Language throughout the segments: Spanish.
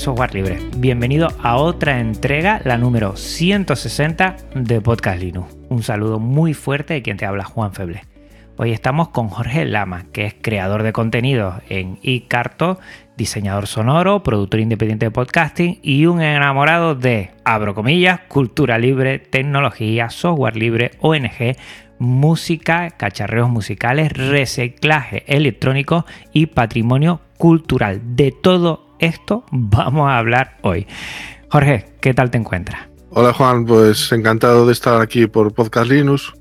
Software libre. Bienvenido a otra entrega, la número 160 de Podcast Linux. Un saludo muy fuerte de quien te habla Juan Feble. Hoy estamos con Jorge Lama, que es creador de contenidos en iCarto, diseñador sonoro, productor independiente de podcasting y un enamorado de, abro comillas, cultura libre, tecnología, software libre, ONG, música, cacharreos musicales, reciclaje electrónico y patrimonio cultural. De todo esto vamos a hablar hoy. Jorge, ¿qué tal te encuentras? Hola Juan, pues encantado de estar aquí por Podcast Linux.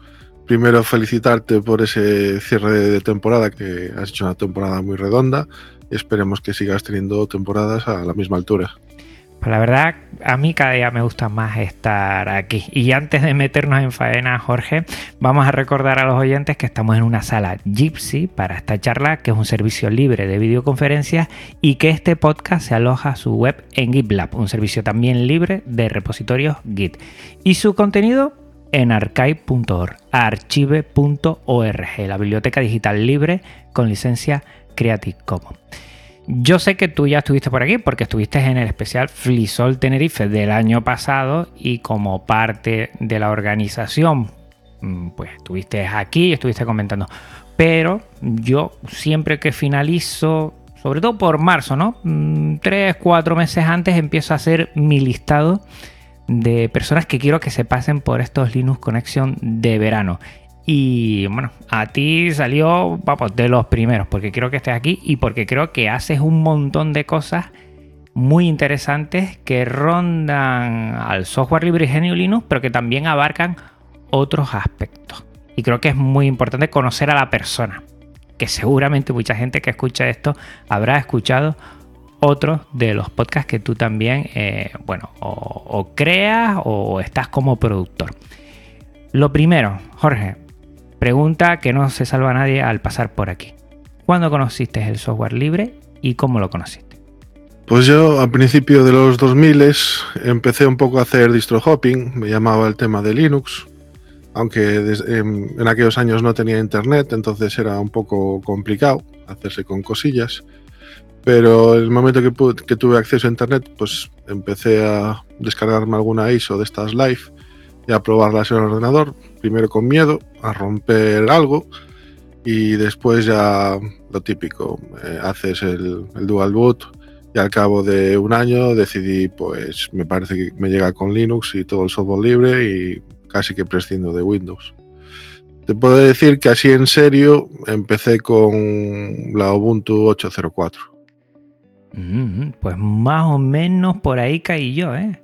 Primero felicitarte por ese cierre de temporada, que has hecho una temporada muy redonda esperemos que sigas teniendo temporadas a la misma altura. Pues la verdad, a mí cada día me gusta más estar aquí. Y antes de meternos en faena, Jorge, vamos a recordar a los oyentes que estamos en una sala Gypsy para esta charla, que es un servicio libre de videoconferencias, y que este podcast se aloja a su web en GitLab, un servicio también libre de repositorios Git. Y su contenido en archive.org, archive.org, la biblioteca digital libre con licencia Creative Commons. Yo sé que tú ya estuviste por aquí porque estuviste en el especial Flisol Tenerife del año pasado y como parte de la organización, pues estuviste aquí y estuviste comentando. Pero yo siempre que finalizo, sobre todo por marzo, ¿no? Tres, cuatro meses antes empiezo a hacer mi listado de personas que quiero que se pasen por estos Linux Connection de verano. Y bueno, a ti salió, de los primeros, porque creo que estés aquí y porque creo que haces un montón de cosas muy interesantes que rondan al software libre genio Linux, pero que también abarcan otros aspectos. Y creo que es muy importante conocer a la persona, que seguramente mucha gente que escucha esto habrá escuchado otros de los podcasts que tú también, eh, bueno, o creas o estás como productor. Lo primero, Jorge, Pregunta que no se salva a nadie al pasar por aquí. ¿Cuándo conociste el software libre y cómo lo conociste? Pues yo a principio de los 2000 empecé un poco a hacer distro hopping, me llamaba el tema de Linux, aunque en, en, aquellos años no tenía internet, entonces era un poco complicado hacerse con cosillas. Pero el momento que, pude, que tuve acceso a internet, pues empecé a descargarme alguna ISO de estas live y a probarlas en el ordenador, primero con miedo, a romper algo y después ya lo típico, eh, haces el, dual boot y al cabo de un año decidí, pues me parece que me llega con Linux y todo el software libre y casi que prescindo de Windows. Te puedo decir que así en serio empecé con la Ubuntu 8.04. Mm, pues más o menos por ahí caí yo, ¿eh?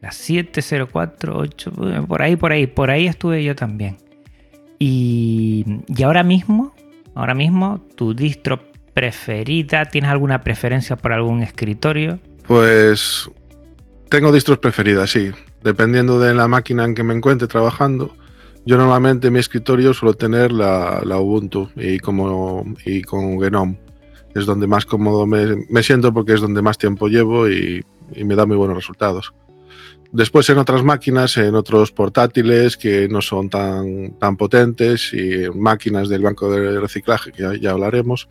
Las 7048, por ahí, por ahí, por ahí estuve yo también. Y, y ahora mismo, ahora mismo, tu distro preferida, ¿tienes alguna preferencia por algún escritorio? Pues tengo distros preferidas, sí. Dependiendo de la máquina en que me encuentre trabajando. Yo normalmente en mi escritorio suelo tener la, la Ubuntu y, como, y con Genome. Es donde más cómodo me, me siento porque es donde más tiempo llevo y, y me da muy buenos resultados. Después en otras máquinas, en otros portátiles que no son tan, tan potentes y máquinas del banco de reciclaje, que ya, hablaremos,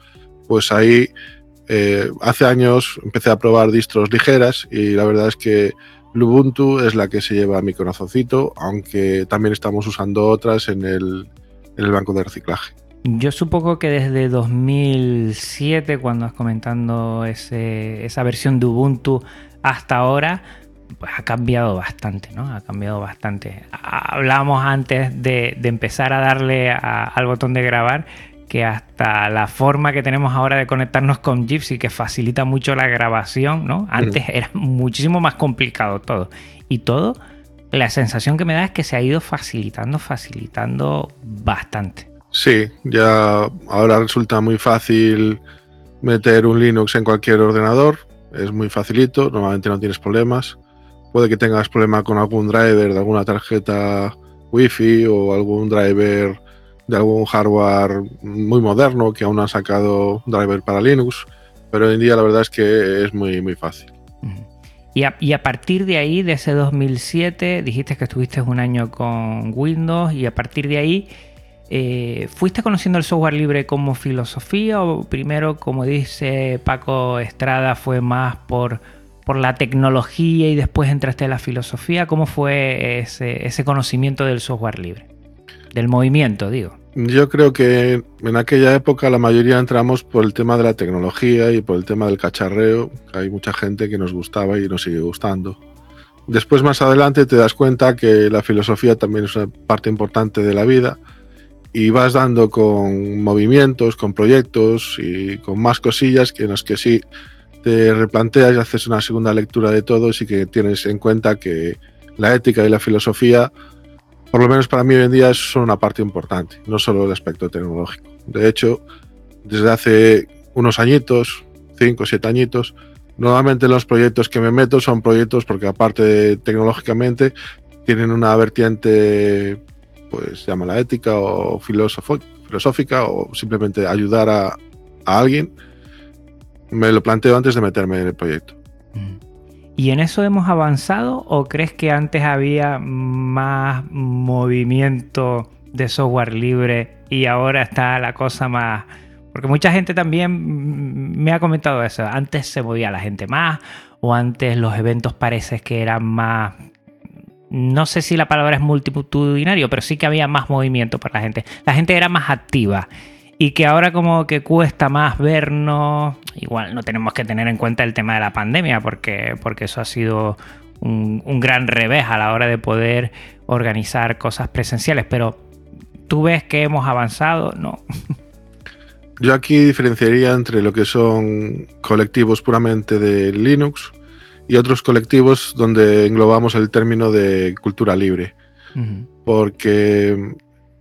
pues ahí eh, hace años empecé a probar distros ligeras y la verdad es que Ubuntu es la que se lleva mi corazoncito, aunque también estamos usando otras en el, en el banco de reciclaje. Yo supongo que desde 2007, cuando vas comentando esa versión de Ubuntu hasta ahora, pues ha cambiado bastante, ¿no? Ha cambiado bastante. Hablábamos antes de, de empezar a darle a, al botón de grabar que hasta la forma que tenemos ahora de conectarnos con Gypsy, que facilita mucho la grabación, ¿no? Antes era muchísimo más complicado todo. Y todo la sensación que me da es que se ha ido facilitando, facilitando bastante. Sí, ya ahora resulta muy fácil meter un Linux en cualquier ordenador, es muy facilito, normalmente no tienes problemas. Puede que tengas problema con algún driver de alguna tarjeta Wi-Fi o algún driver de algún hardware muy moderno que aún no ha sacado driver para Linux, pero hoy en día la verdad es que es muy, muy fácil. Y a, partir de ahí, de ese 2007, dijiste que estuviste un año con Windows y a partir de ahí, eh, ¿fuiste conociendo el software libre como filosofía o primero, como dice Paco Estrada, fue más por, por la tecnología y después entraste a la filosofía? ¿Cómo fue ese, ese conocimiento del software libre? Del movimiento, digo. Yo creo que en aquella época la mayoría entramos por el tema de la tecnología y por el tema del cacharreo. Hay mucha gente que nos gustaba y nos sigue gustando. Después más adelante te das cuenta que la filosofía también es una parte importante de la vida y vas dando con movimientos, con proyectos y con más cosillas que en los que sí te replanteas y haces una segunda lectura de todo y que tienes en cuenta que la ética y la filosofía por lo menos para mí hoy en día son una parte importante, no solo el aspecto tecnológico. De hecho, desde hace unos añitos, cinco o siete añitos, normalmente los proyectos que me meto son proyectos porque aparte de tecnológicamente tienen una vertiente, pues llama la ética o filosófica o simplemente ayudar a, a alguien. Me lo planteo antes de meterme en el proyecto. ¿Y en eso hemos avanzado o crees que antes había más movimiento de software libre y ahora está la cosa más... Porque mucha gente también me ha comentado eso. Antes se movía la gente más o antes los eventos parece que eran más... No sé si la palabra es multitudinario, pero sí que había más movimiento para la gente. La gente era más activa y que ahora como que cuesta más vernos, igual no tenemos que tener en cuenta el tema de la pandemia porque, porque eso ha sido un, gran revés a la hora de poder organizar cosas presenciales, pero tú ves que hemos avanzado, ¿no? Yo aquí diferenciaría entre lo que son colectivos puramente de Linux y otros colectivos donde englobamos el término de cultura libre. Porque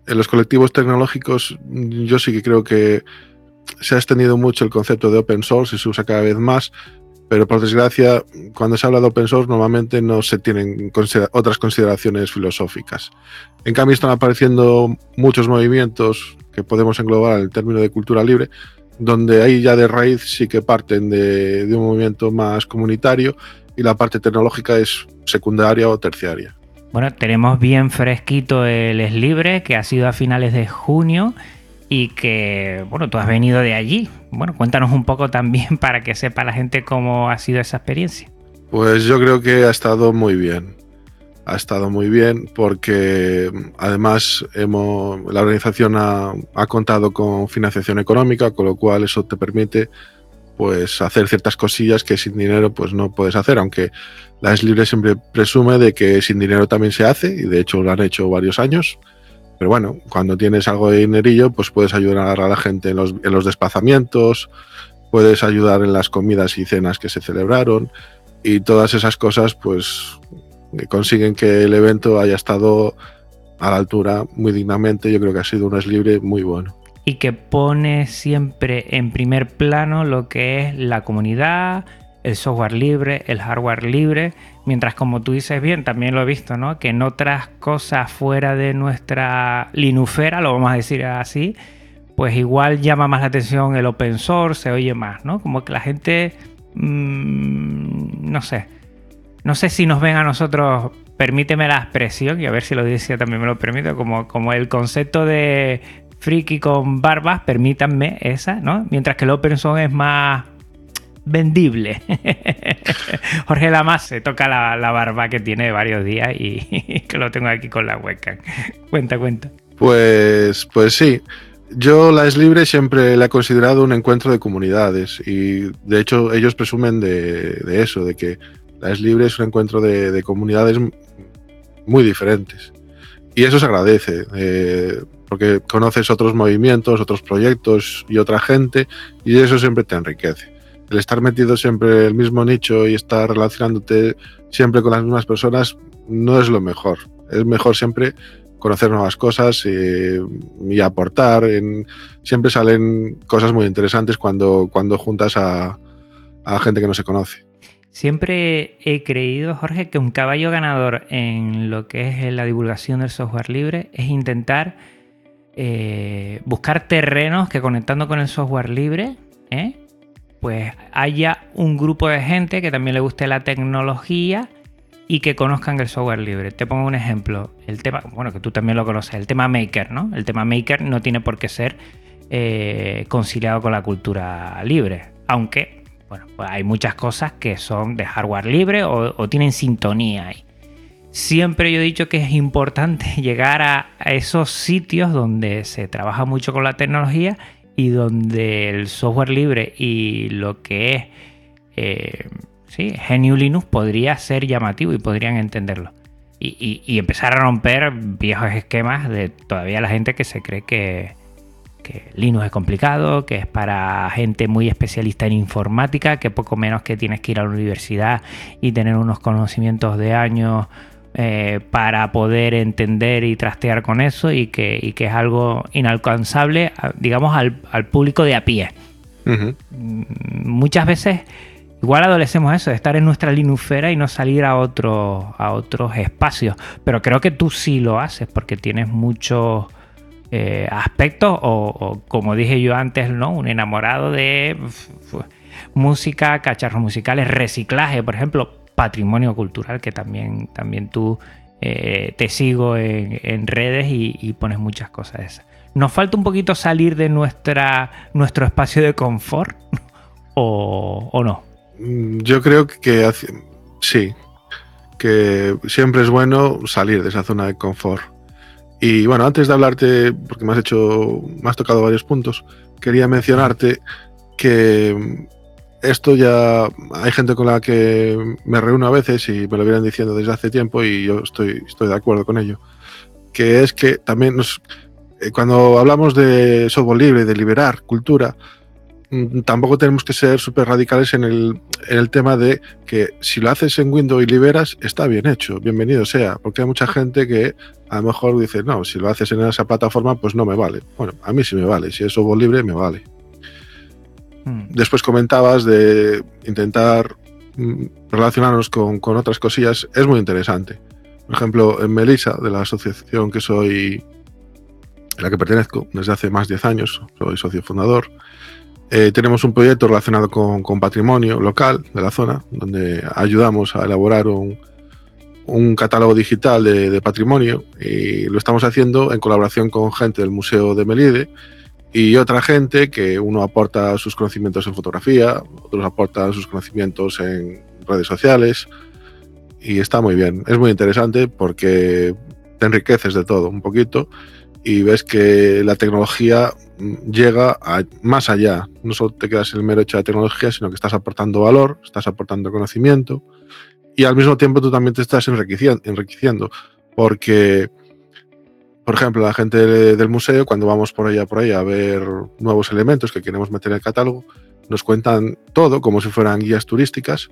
en los colectivos tecnológicos yo sí que creo que se ha extendido mucho el concepto de open source y se usa cada vez más, pero por desgracia, cuando se habla de open source normalmente no se tienen otras consideraciones filosóficas. En cambio, están apareciendo muchos movimientos que podemos englobar en el término de cultura libre, donde ahí ya de raíz sí que parten de, de un movimiento más comunitario y la parte tecnológica es secundaria o terciaria. Bueno, tenemos bien fresquito el Es Libre, que ha sido a finales de junio y que, bueno, tú has venido de allí. Bueno, cuéntanos un poco también para que sepa la gente cómo ha sido esa experiencia. Pues yo creo que ha estado muy bien. Ha estado muy bien porque además hemos, la organización ha, ha contado con financiación económica, con lo cual eso te permite pues hacer ciertas cosillas que sin dinero pues no puedes hacer, aunque la Es Libre siempre presume de que sin dinero también se hace y de hecho lo han hecho varios años. Pero bueno, cuando tienes algo de dinerillo, pues puedes ayudar a la gente en los, en los desplazamientos, puedes ayudar en las comidas y cenas que se celebraron y todas esas cosas pues consiguen que el evento haya estado a la altura muy dignamente. Yo creo que ha sido un Es Libre muy bueno y que pone siempre en primer plano lo que es la comunidad, el software libre, el hardware libre, mientras como tú dices bien, también lo he visto, ¿no? Que en otras cosas fuera de nuestra linufera, lo vamos a decir así, pues igual llama más la atención el open source, se oye más, ¿no? Como que la gente, mmm, no sé, no sé si nos ven a nosotros, permíteme la expresión, y a ver si lo dice también me lo permite, como, como el concepto de friki con barbas, permítanme esa, ¿no? Mientras que el open source es más vendible. Jorge Lamas se toca la, barba que tiene varios días y que lo tengo aquí con la webcam. cuenta, cuenta. Pues, pues sí. Yo la es libre siempre la he considerado un encuentro de comunidades y de hecho ellos presumen de, eso, de que la es libre es un encuentro de, comunidades muy diferentes. Y eso se agradece. Eh, porque conoces otros movimientos, otros proyectos y otra gente, y eso siempre te enriquece. El estar metido siempre en el mismo nicho y estar relacionándote siempre con las mismas personas, no es lo mejor. Es mejor siempre conocer nuevas cosas eh, y aportar. Siempre salen cosas muy interesantes cuando, cuando juntas a gente que no se conoce. Siempre he creído, Jorge, que un caballo ganador en lo que es la divulgación del software libre es intentar eh, buscar terrenos que conectando con el software libre, ¿eh? pues haya un grupo de gente que también le guste la tecnología y que conozcan el software libre. Te pongo un ejemplo. El tema, bueno, que tú también lo conoces, el tema Maker, ¿no? El tema Maker no tiene por qué ser eh, conciliado con la cultura libre. Aunque, bueno, pues hay muchas cosas que son de hardware libre o, tienen sintonía ahí. Siempre yo he dicho que es importante llegar a, esos sitios donde se trabaja mucho con la tecnología y donde el software libre y lo que es eh, ¿sí? GNU Linux podría ser llamativo y podrían entenderlo. Y, empezar a romper viejos esquemas de todavía la gente que se cree que, Linux es complicado, que es para gente muy especialista en informática, que poco menos que tienes que ir a la universidad y tener unos conocimientos de años eh, para poder entender y trastear con eso y que, es algo inalcanzable, digamos, al, público de a pie. Mm, muchas veces Igual adolecemos eso, de estar en nuestra linufera y no salir a, otro, a otros espacios. Pero creo que tú sí lo haces porque tienes muchos eh, aspectos o, como dije yo antes, ¿no? Un enamorado de música, cacharros musicales, reciclaje, por ejemplo, patrimonio cultural, que también, también tú eh, te sigo en, redes y, pones muchas cosas esas. ¿Nos falta un poquito salir de nuestra, nuestro espacio de confort o no? Mm, yo creo que sí, que siempre es bueno salir de esa zona de confort. Y bueno, antes de hablarte, porque me has hecho, me has tocado varios puntos, quería mencionarte que esto ya hay gente con la que me reúno a veces y me lo vienen diciendo desde hace tiempo y yo estoy, estoy de acuerdo con ello. Que es que también eh, cuando hablamos de software libre, de liberar cultura, Mm, tampoco tenemos que ser súper radicales en el, en el, tema de que si lo haces en Windows y liberas, está bien hecho, bienvenido sea, porque hay mucha gente que a lo mejor dice, no, si lo haces en esa plataforma, pues no me vale. Bueno, a mí sí me vale, si es software libre, me vale. Hmm. Después comentabas de intentar mm, relacionarnos con, con, otras cosillas, es muy interesante. Por ejemplo, en Melissa, de la asociación que soy, a la que pertenezco desde hace más de 10 años, soy socio fundador, eh, tenemos un proyecto relacionado con, patrimonio local de la zona, donde ayudamos a elaborar un, catálogo digital de, patrimonio y lo estamos haciendo en colaboración con gente del Museo de Melide y otra gente que uno aporta sus conocimientos en fotografía, otros aportan sus conocimientos en redes sociales y está muy bien. Es muy interesante porque te enriqueces de todo un poquito y ves que la tecnología llega más allá. No solo te quedas en el mero hecho de tecnología, sino que estás aportando valor, estás aportando conocimiento y al mismo tiempo tú también te estás enriqueciendo, porque, por ejemplo, la gente del museo, cuando vamos por allá por allá a ver nuevos elementos que queremos meter en el catálogo, nos cuentan todo como si fueran guías turísticas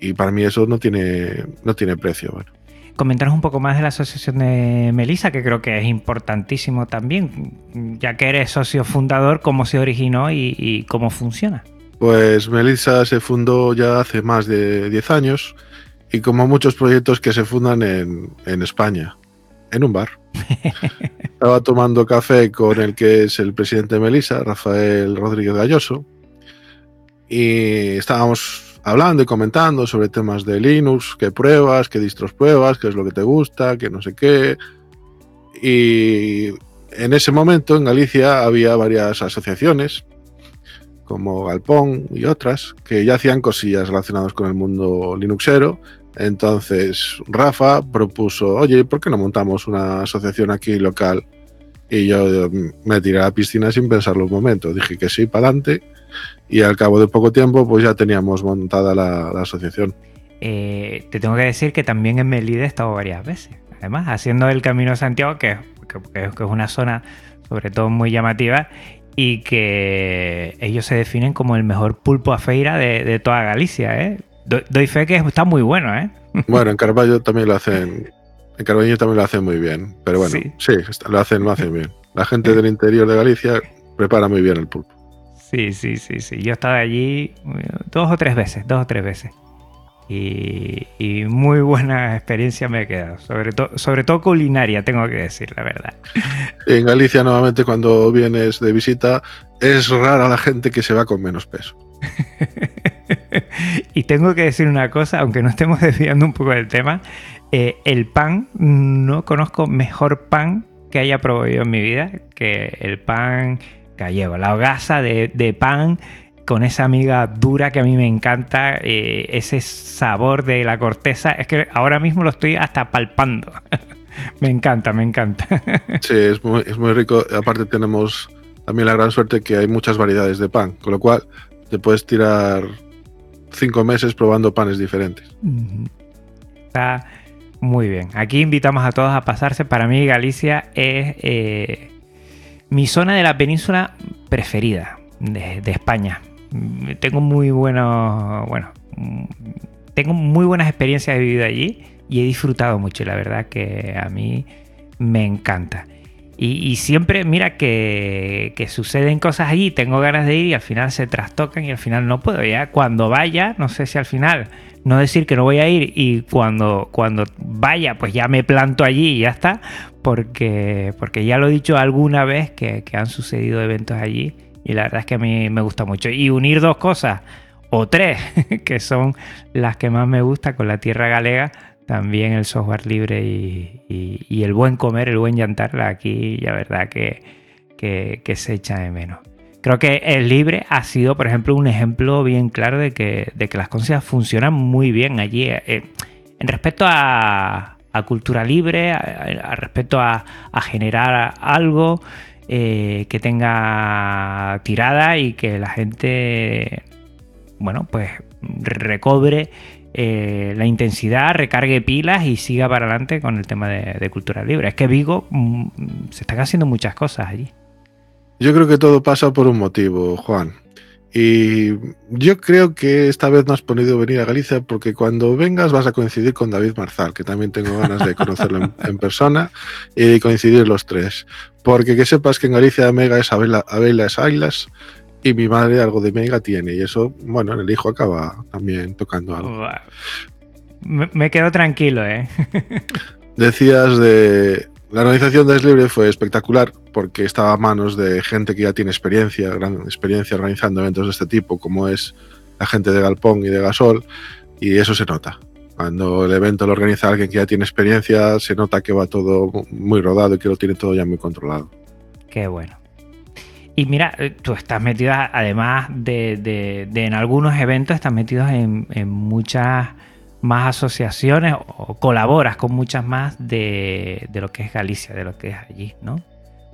y para mí eso no tiene, no tiene precio. Bueno comentaros un poco más de la asociación de Melissa, que creo que es importantísimo también, ya que eres socio fundador, cómo se originó y, cómo funciona. Pues Melissa se fundó ya hace más de 10 años y como muchos proyectos que se fundan en, España, en un bar. Estaba tomando café con el que es el presidente de Melissa, Rafael Rodríguez Galloso, y estábamos hablando y comentando sobre temas de Linux, qué pruebas, qué distros pruebas, qué es lo que te gusta, qué no sé qué. Y en ese momento en Galicia había varias asociaciones, como Galpón y otras, que ya hacían cosillas relacionadas con el mundo linuxero. Entonces Rafa propuso, oye, ¿por qué no montamos una asociación aquí local? Y yo me tiré a la piscina sin pensarlo un momento. Dije que sí, para adelante y al cabo de poco tiempo pues ya teníamos montada la, asociación. Eh, te tengo que decir que también en Melide he estado varias veces, además haciendo el Camino de Santiago, que, es una zona sobre todo muy llamativa y que ellos se definen como el mejor pulpo a feira de, toda Galicia. ¿eh? doy fe que está muy bueno, ¿eh? Bueno, en Carballo también lo hacen. En Carballo también lo hacen muy bien. Pero bueno, Sí. sí, lo hacen, lo hacen bien. La gente del interior de Galicia prepara muy bien el pulpo. Sí, sí, sí, sí. Yo he estado allí eh, dos o tres veces, dos o tres veces. Y, y muy buena experiencia me he quedado. Sobre, to- sobre todo culinaria, tengo que decir, la verdad. En Galicia, normalmente, cuando vienes de visita, es rara la gente que se va con menos peso. y tengo que decir una cosa, aunque no estemos desviando un poco del tema, eh, el pan, no conozco mejor pan que haya probado yo en mi vida que el pan gallego, la hogaza de, de pan con esa amiga dura que a mí me encanta, eh, ese sabor de la corteza, es que ahora mismo lo estoy hasta palpando. me encanta, me encanta. Sí, es muy, es muy rico. Aparte, tenemos también la gran suerte que hay muchas variedades de pan, con lo cual te puedes tirar cinco meses probando panes diferentes. Está muy bien. Aquí invitamos a todos a pasarse. Para mí Galicia es eh, mi zona de la península preferida de, España. Tengo muy buenos, bueno, tengo muy buenas experiencias de vivido allí y he disfrutado mucho. La verdad que a mí me encanta. Y, y siempre, mira que, que suceden cosas allí, tengo ganas de ir y al final se trastocan y al final no puedo. Ya cuando vaya, no sé si al final no decir que no voy a ir y cuando, cuando vaya, pues ya me planto allí y ya está, porque, porque ya lo he dicho alguna vez que, que han sucedido eventos allí y la verdad es que a mí me gusta mucho. Y unir dos cosas, o tres, que son las que más me gusta con la tierra galega, también el software libre y, y- el buen comer, el buen llantar, aquí la verdad que, que, que se echa de menos. Creo que el libre ha sido, por ejemplo, un ejemplo bien claro de que, de que las cosas funcionan muy bien allí. Eh, en respecto a, a cultura libre, a, respecto a, generar algo eh, que tenga tirada y que la gente, bueno, pues recobre eh, la intensidad, recargue pilas y siga para adelante con el tema de, de cultura libre. Es que Vigo mm, se están haciendo muchas cosas allí. Yo creo que todo pasa por un motivo, Juan. Y yo creo que esta vez no has podido venir a Galicia porque cuando vengas vas a coincidir con David Marzal, que también tengo ganas de conocerlo en, en persona y coincidir los tres. Porque que sepas que en Galicia Mega es Abela, Abela es Ailas y mi madre algo de Mega tiene. Y eso, bueno, en el hijo acaba también tocando algo. Me, me quedo tranquilo, ¿eh? Decías de la organización de Es Libre fue espectacular porque estaba a manos de gente que ya tiene experiencia, gran experiencia organizando eventos de este tipo, como es la gente de Galpón y de Gasol, y eso se nota. Cuando el evento lo organiza alguien que ya tiene experiencia, se nota que va todo muy rodado y que lo tiene todo ya muy controlado. Qué bueno. Y mira, eh, tú estás metido, además de, en algunos eventos, estás metido en, muchas más asociaciones o colaboras con muchas más de lo que es Galicia, de lo que es allí, ¿no?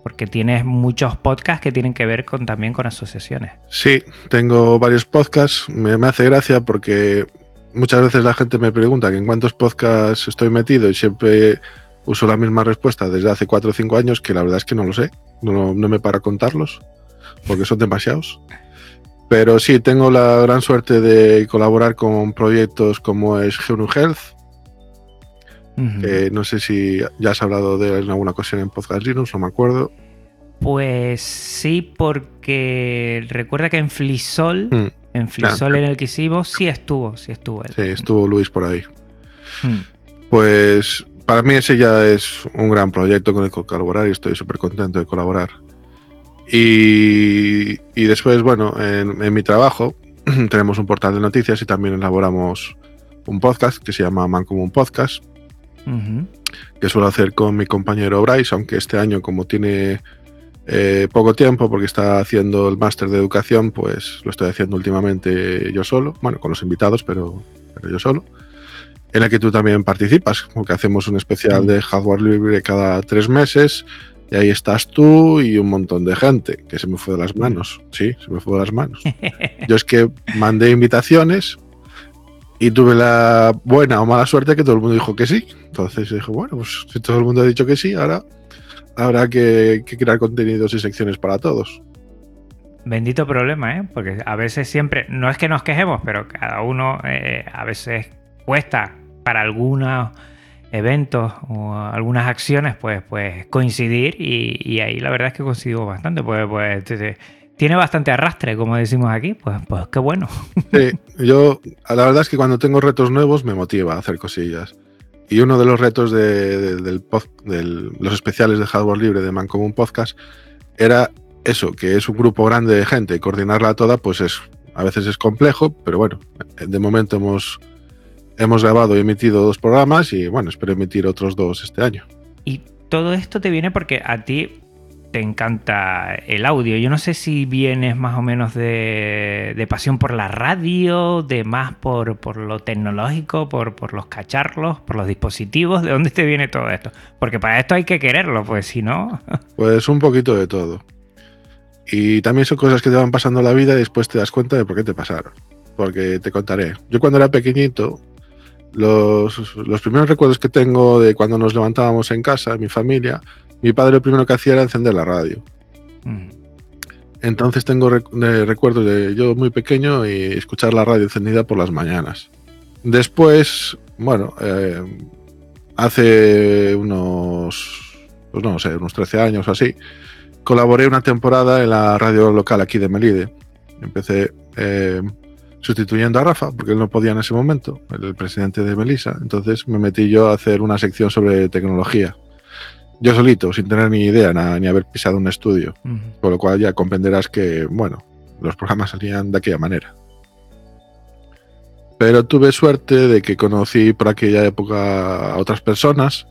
Porque tienes muchos podcasts que tienen que ver con, también con asociaciones. Sí, tengo varios podcasts. Me, hace gracia porque muchas veces la gente me pregunta en cuántos podcasts estoy metido y siempre uso la misma respuesta desde hace cuatro o cinco años, que la verdad es que no lo sé. No, no me para contarlos porque son demasiados. Pero sí, tengo la gran suerte de colaborar con proyectos como es GNU Que no sé si ya has hablado de él en alguna ocasión en Podcast Linux, no me acuerdo. Pues sí, porque recuerda que en Flisol, Mm, en Flisol en el que hicimos, sí estuvo, sí estuvo él. Sí, estuvo Luis por ahí. Mm. Pues para mí ese ya es un gran proyecto con el que colaborar y estoy súper contento de colaborar. Y, y después, bueno, en, en mi trabajo tenemos un portal de noticias y también elaboramos un podcast que se llama Mancomún Podcast, Que suelo hacer con mi compañero Bryce, aunque este año como tiene eh, poco tiempo porque está haciendo el máster de educación, pues lo estoy haciendo últimamente yo solo, bueno, con los invitados, pero, pero yo solo, en el que tú también participas, porque hacemos un especial de hardware libre cada tres meses. Y ahí estás tú y un montón de gente, que se me fue de las manos. Sí, se me fue de las manos. Yo es que mandé invitaciones y tuve la buena o mala suerte que todo el mundo dijo que sí. Entonces dije, bueno, pues si todo el mundo ha dicho que sí, ahora habrá que, que crear contenidos y secciones para todos. Bendito problema, ¿eh? Porque a veces siempre, no es que nos quejemos, pero cada uno eh, a veces cuesta para algunos eventos o algunas acciones, pues, pues coincidir y, ahí la verdad es que coincido bastante, pues, pues tiene bastante arrastre, como decimos aquí, pues, pues qué bueno. Sí, yo la verdad es que cuando tengo retos nuevos me motiva a hacer cosillas. Y uno de los retos de, del, los especiales de hardware libre de Mancomún Podcast era eso, que es un grupo grande de gente y coordinarla toda, pues es a veces es complejo, pero bueno, de momento hemos, hemos grabado y emitido dos programas y bueno, espero emitir otros dos este año. Y todo esto te viene porque a ti te encanta el audio. Yo no sé si vienes más o menos de, pasión por la radio, de más por, lo tecnológico, por, los cacharros, por los dispositivos. ¿De dónde te viene todo esto? Porque para esto hay que quererlo, pues si no... Pues un poquito de todo. Y también son cosas que te van pasando la vida y después te das cuenta de por qué te pasaron. Porque te contaré. Yo cuando era pequeñito, los primeros recuerdos que tengo de cuando nos levantábamos en casa, mi familia, mi padre lo primero que hacía era encender la radio. Mm. Entonces tengo recuerdos de yo muy pequeño y escuchar la radio encendida por las mañanas. Después, bueno, eh, hace unos, pues no sé, unos 13 años o así, colaboré una temporada en la radio local aquí de Melide. Empecé eh, sustituyendo a Rafa, porque él no podía en ese momento, el presidente de Melisa. Entonces me metí yo a hacer una sección sobre tecnología yo solito, sin tener ni idea, ni haber pisado un estudio. Con lo cual ya comprenderás que, bueno, los programas salían de aquella manera. Pero tuve suerte de que conocí por aquella época a otras personas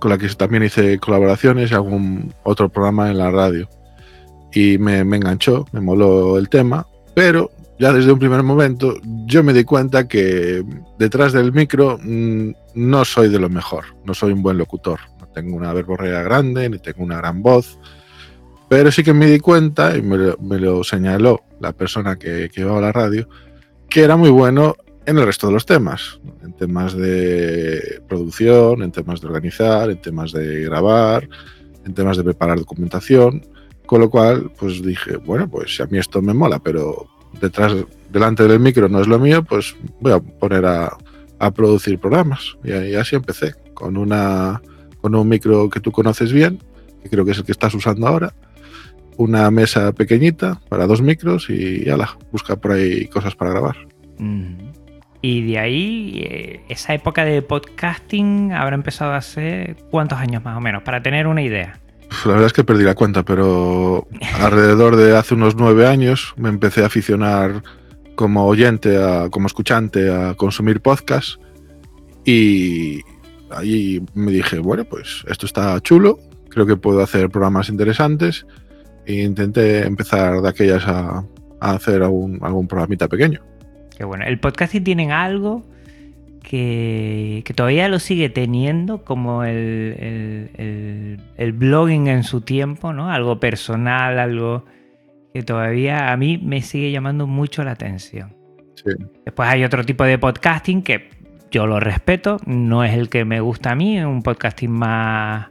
con las que también hice colaboraciones y algún otro programa en la radio. Y me, enganchó, me moló el tema, pero ya desde un primer momento yo me di cuenta que detrás del micro mm, no soy de lo mejor, no soy un buen locutor tengo una verborrea grande, ni tengo una gran voz, pero sí que me di cuenta, y me lo, señaló la persona que, que llevaba la radio, que era muy bueno en el resto de los temas, en temas de producción, en temas de organizar, en temas de grabar, en temas de preparar documentación, con lo cual pues dije, bueno, pues si a mí esto me mola, pero detrás, delante del micro no es lo mío, pues voy a poner a, producir programas. y así empecé, con una con un micro que tú conoces bien, que creo que es el que estás usando ahora, una mesa pequeñita para dos micros y la busca por ahí cosas para grabar. Y de ahí, eh, esa época de podcasting habrá empezado hace cuántos años más o menos, para tener una idea. La verdad es que perdí la cuenta, pero alrededor de hace unos nueve años me empecé a aficionar como oyente, como escuchante a consumir podcasts y, ahí me dije, bueno, pues esto está chulo, creo que puedo hacer programas interesantes e intenté empezar de aquellas a, hacer algún, algún programita pequeño. Qué bueno. ¿El podcasting tienen algo que, todavía lo sigue teniendo como el, el, blogging en su tiempo, ¿no? Algo personal, algo que todavía a mí me sigue llamando mucho la atención. Sí. Después hay otro tipo de podcasting que yo lo respeto, no es el que me gusta a mí, es un podcasting más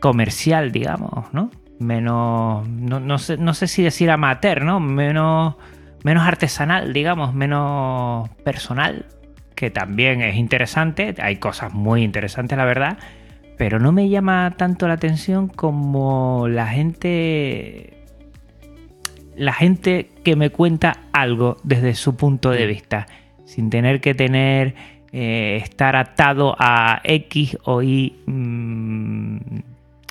comercial, digamos, ¿no? Menos, no, sé, no sé si decir amateur, ¿no? Menos, menos artesanal, digamos, menos personal, que también es interesante, hay cosas muy interesantes, la verdad, pero no me llama tanto la atención como la gente la gente que me cuenta algo desde su punto de vista, sin tener que tener eh, estar atado a X o Y mm,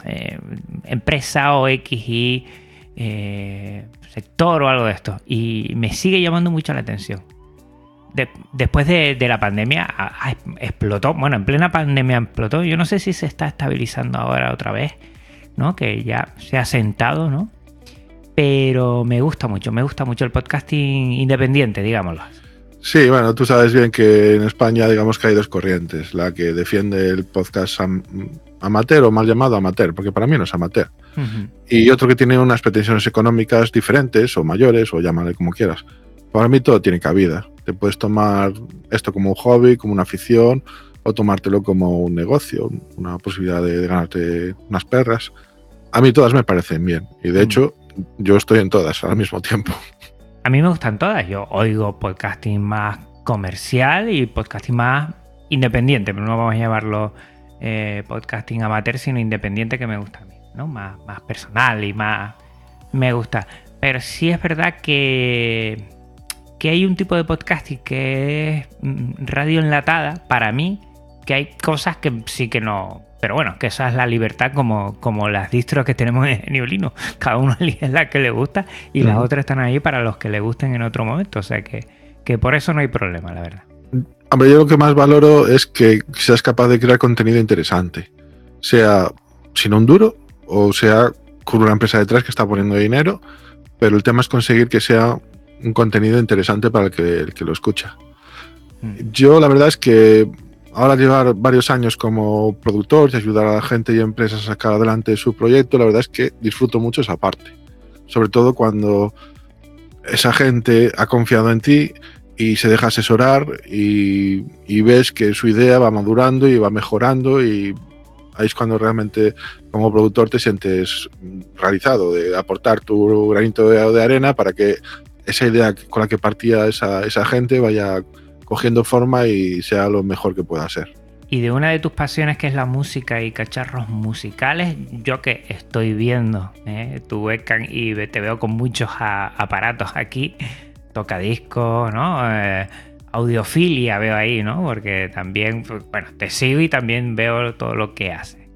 eh, empresa o X y eh, sector o algo de esto. Y me sigue llamando mucho la atención. después de, la pandemia explotó, bueno, en plena pandemia explotó. Yo no sé si se está estabilizando ahora otra vez, ¿no? Que ya se ha sentado, ¿no? Pero me gusta mucho, me gusta mucho el podcasting independiente, digámoslo. Sí, bueno, tú sabes bien que en España, digamos que hay dos corrientes, la que defiende el podcast amateur o mal llamado amateur, porque para mí no es amateur, y otro que tiene unas pretensiones económicas diferentes o mayores, o llámale como quieras. Para mí todo tiene cabida. Te puedes tomar esto como un hobby, como una afición, o tomártelo como un negocio, una posibilidad de, ganarte unas perras. A mí todas me parecen bien, y de hecho yo estoy en todas al mismo tiempo. A mí me gustan todas. Yo oigo podcasting más comercial y podcasting más independiente, pero no vamos a llamarlo eh, podcasting amateur, sino independiente que me gusta a mí, ¿no? Más, más personal y más me gusta. Pero sí es verdad que, que hay un tipo de podcasting que es mm, radio enlatada, para mí, que hay cosas que sí que no. Pero bueno, que esa es la libertad como, como las distros que tenemos en Neolino. Cada uno elige la que le gusta y las otras están ahí para los que le gusten en otro momento. O sea que, que por eso no hay problema, la verdad. Hombre, yo lo que más valoro es que seas capaz de crear contenido interesante. Sea sin un duro o sea con una empresa detrás que está poniendo dinero, pero el tema es conseguir que sea un contenido interesante para el que, el que lo escucha. Mm. Yo la verdad es que ahora llevar varios años como productor y ayudar a la gente y empresas a sacar adelante su proyecto, la verdad es que disfruto mucho esa parte. Sobre todo cuando esa gente ha confiado en ti y se deja asesorar y, y ves que su idea va madurando y va mejorando y ahí es cuando realmente como productor te sientes realizado de aportar tu granito de, de arena para que esa idea con la que partía esa, esa gente vaya cogiendo forma y sea lo mejor que pueda ser. Y de una de tus pasiones que es la música y cacharros musicales, yo que estoy viendo ¿eh? tu webcam y te veo con muchos aparatos aquí, tocadiscos, ¿no? Eh, audiofilia veo ahí, ¿no? Porque también, pues, bueno, te sigo y también veo todo lo que haces.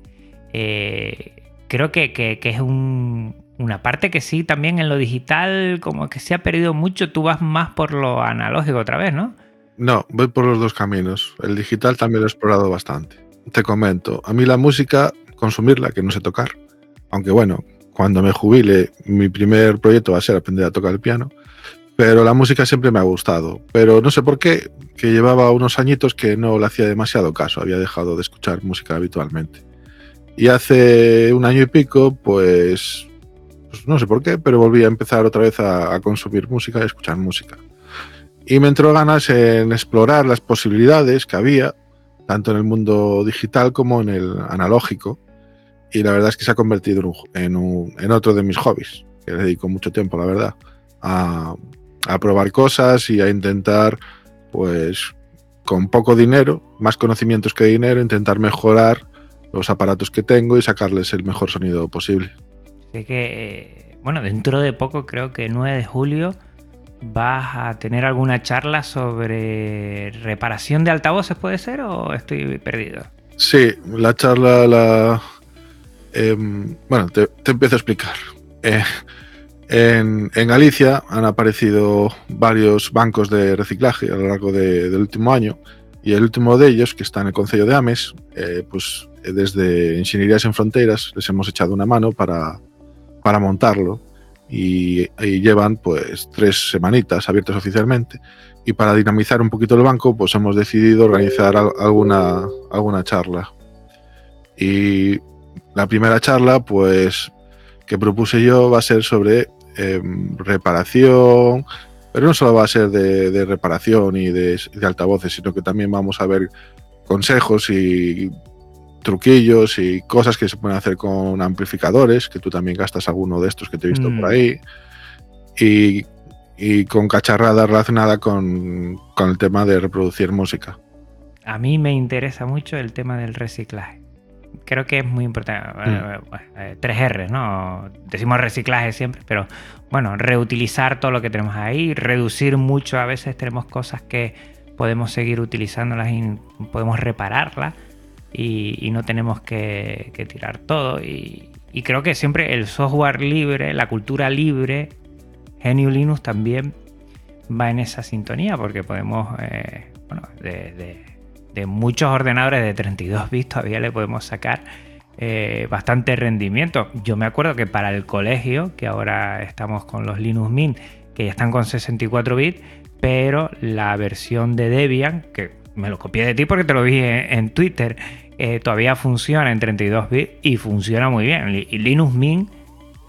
Eh, creo que, que- que es un- una parte que sí, también en lo digital como que se ha perdido mucho, tú vas más por lo analógico otra vez, ¿no? No, voy por los dos caminos. El digital también lo he explorado bastante. Te comento, a mí la música, consumirla, que no sé tocar. Aunque bueno, cuando me jubile, mi primer proyecto va a ser aprender a tocar el piano. Pero la música siempre me ha gustado. Pero no sé por qué, que llevaba unos añitos que no le hacía demasiado caso. Había dejado de escuchar música habitualmente. Y hace un año y pico, pues, pues no sé por qué, pero volví a empezar otra vez a, a consumir música y a escuchar música. Y me entró ganas en explorar las posibilidades que había, tanto en el mundo digital como en el analógico. Y la verdad es que se ha convertido en, otro de mis hobbies, que le dedico mucho tiempo, la verdad, a, a probar cosas y a intentar, pues, con poco dinero, más conocimientos que dinero, intentar mejorar los aparatos que tengo y sacarles el mejor sonido posible. Así que, eh, bueno, dentro de poco, creo que 9 de julio, vas a tener alguna charla sobre reparación de altavoces, ¿puede ser? ¿O estoy perdido? Sí, la charla la... em, bueno, te, empiezo a explicar. Eh, en, en Galicia han aparecido varios bancos de reciclaje a lo largo de- del último año y el último de ellos, que está en el Concello de Ames, eh, pues eh, desde Ingenierías en Fronteras les hemos echado una mano para, para montarlo y, llevan pues tres semanitas abiertos oficialmente. Y para dinamizar un poquito el banco pues hemos decidido organizar al- alguna, alguna charla. Y la primera charla pues que propuse yo va a ser sobre em, reparación pero no solo va a ser de, reparación y de altavoces sino que también vamos a ver consejos y truquillos y cosas que se pueden hacer con amplificadores, que tú también gastas alguno de estos que te he visto Mm. por ahí, y, y con cacharrada relacionada con, con el tema de reproducir música. A mí me interesa mucho el tema del reciclaje. Creo que es muy importante. Eh, eh, 3R, ¿no? Decimos reciclaje siempre, pero bueno, reutilizar todo lo que tenemos ahí, reducir mucho. A veces tenemos cosas que podemos seguir utilizándolas y podemos repararlas y, no tenemos que, tirar todo. Y, creo que siempre el software libre, la cultura libre, GNU Linux también va en esa sintonía porque podemos, eh, bueno, de, muchos ordenadores de 32 bits todavía le podemos sacar eh, bastante rendimiento. Yo me acuerdo que para el colegio, que ahora estamos con los Linux Mint, que ya están con 64 bits, pero la versión de Debian, que me lo copié de ti porque te lo vi en Twitter, eh, todavía funciona en 32 bits y funciona muy bien. Linux Mint,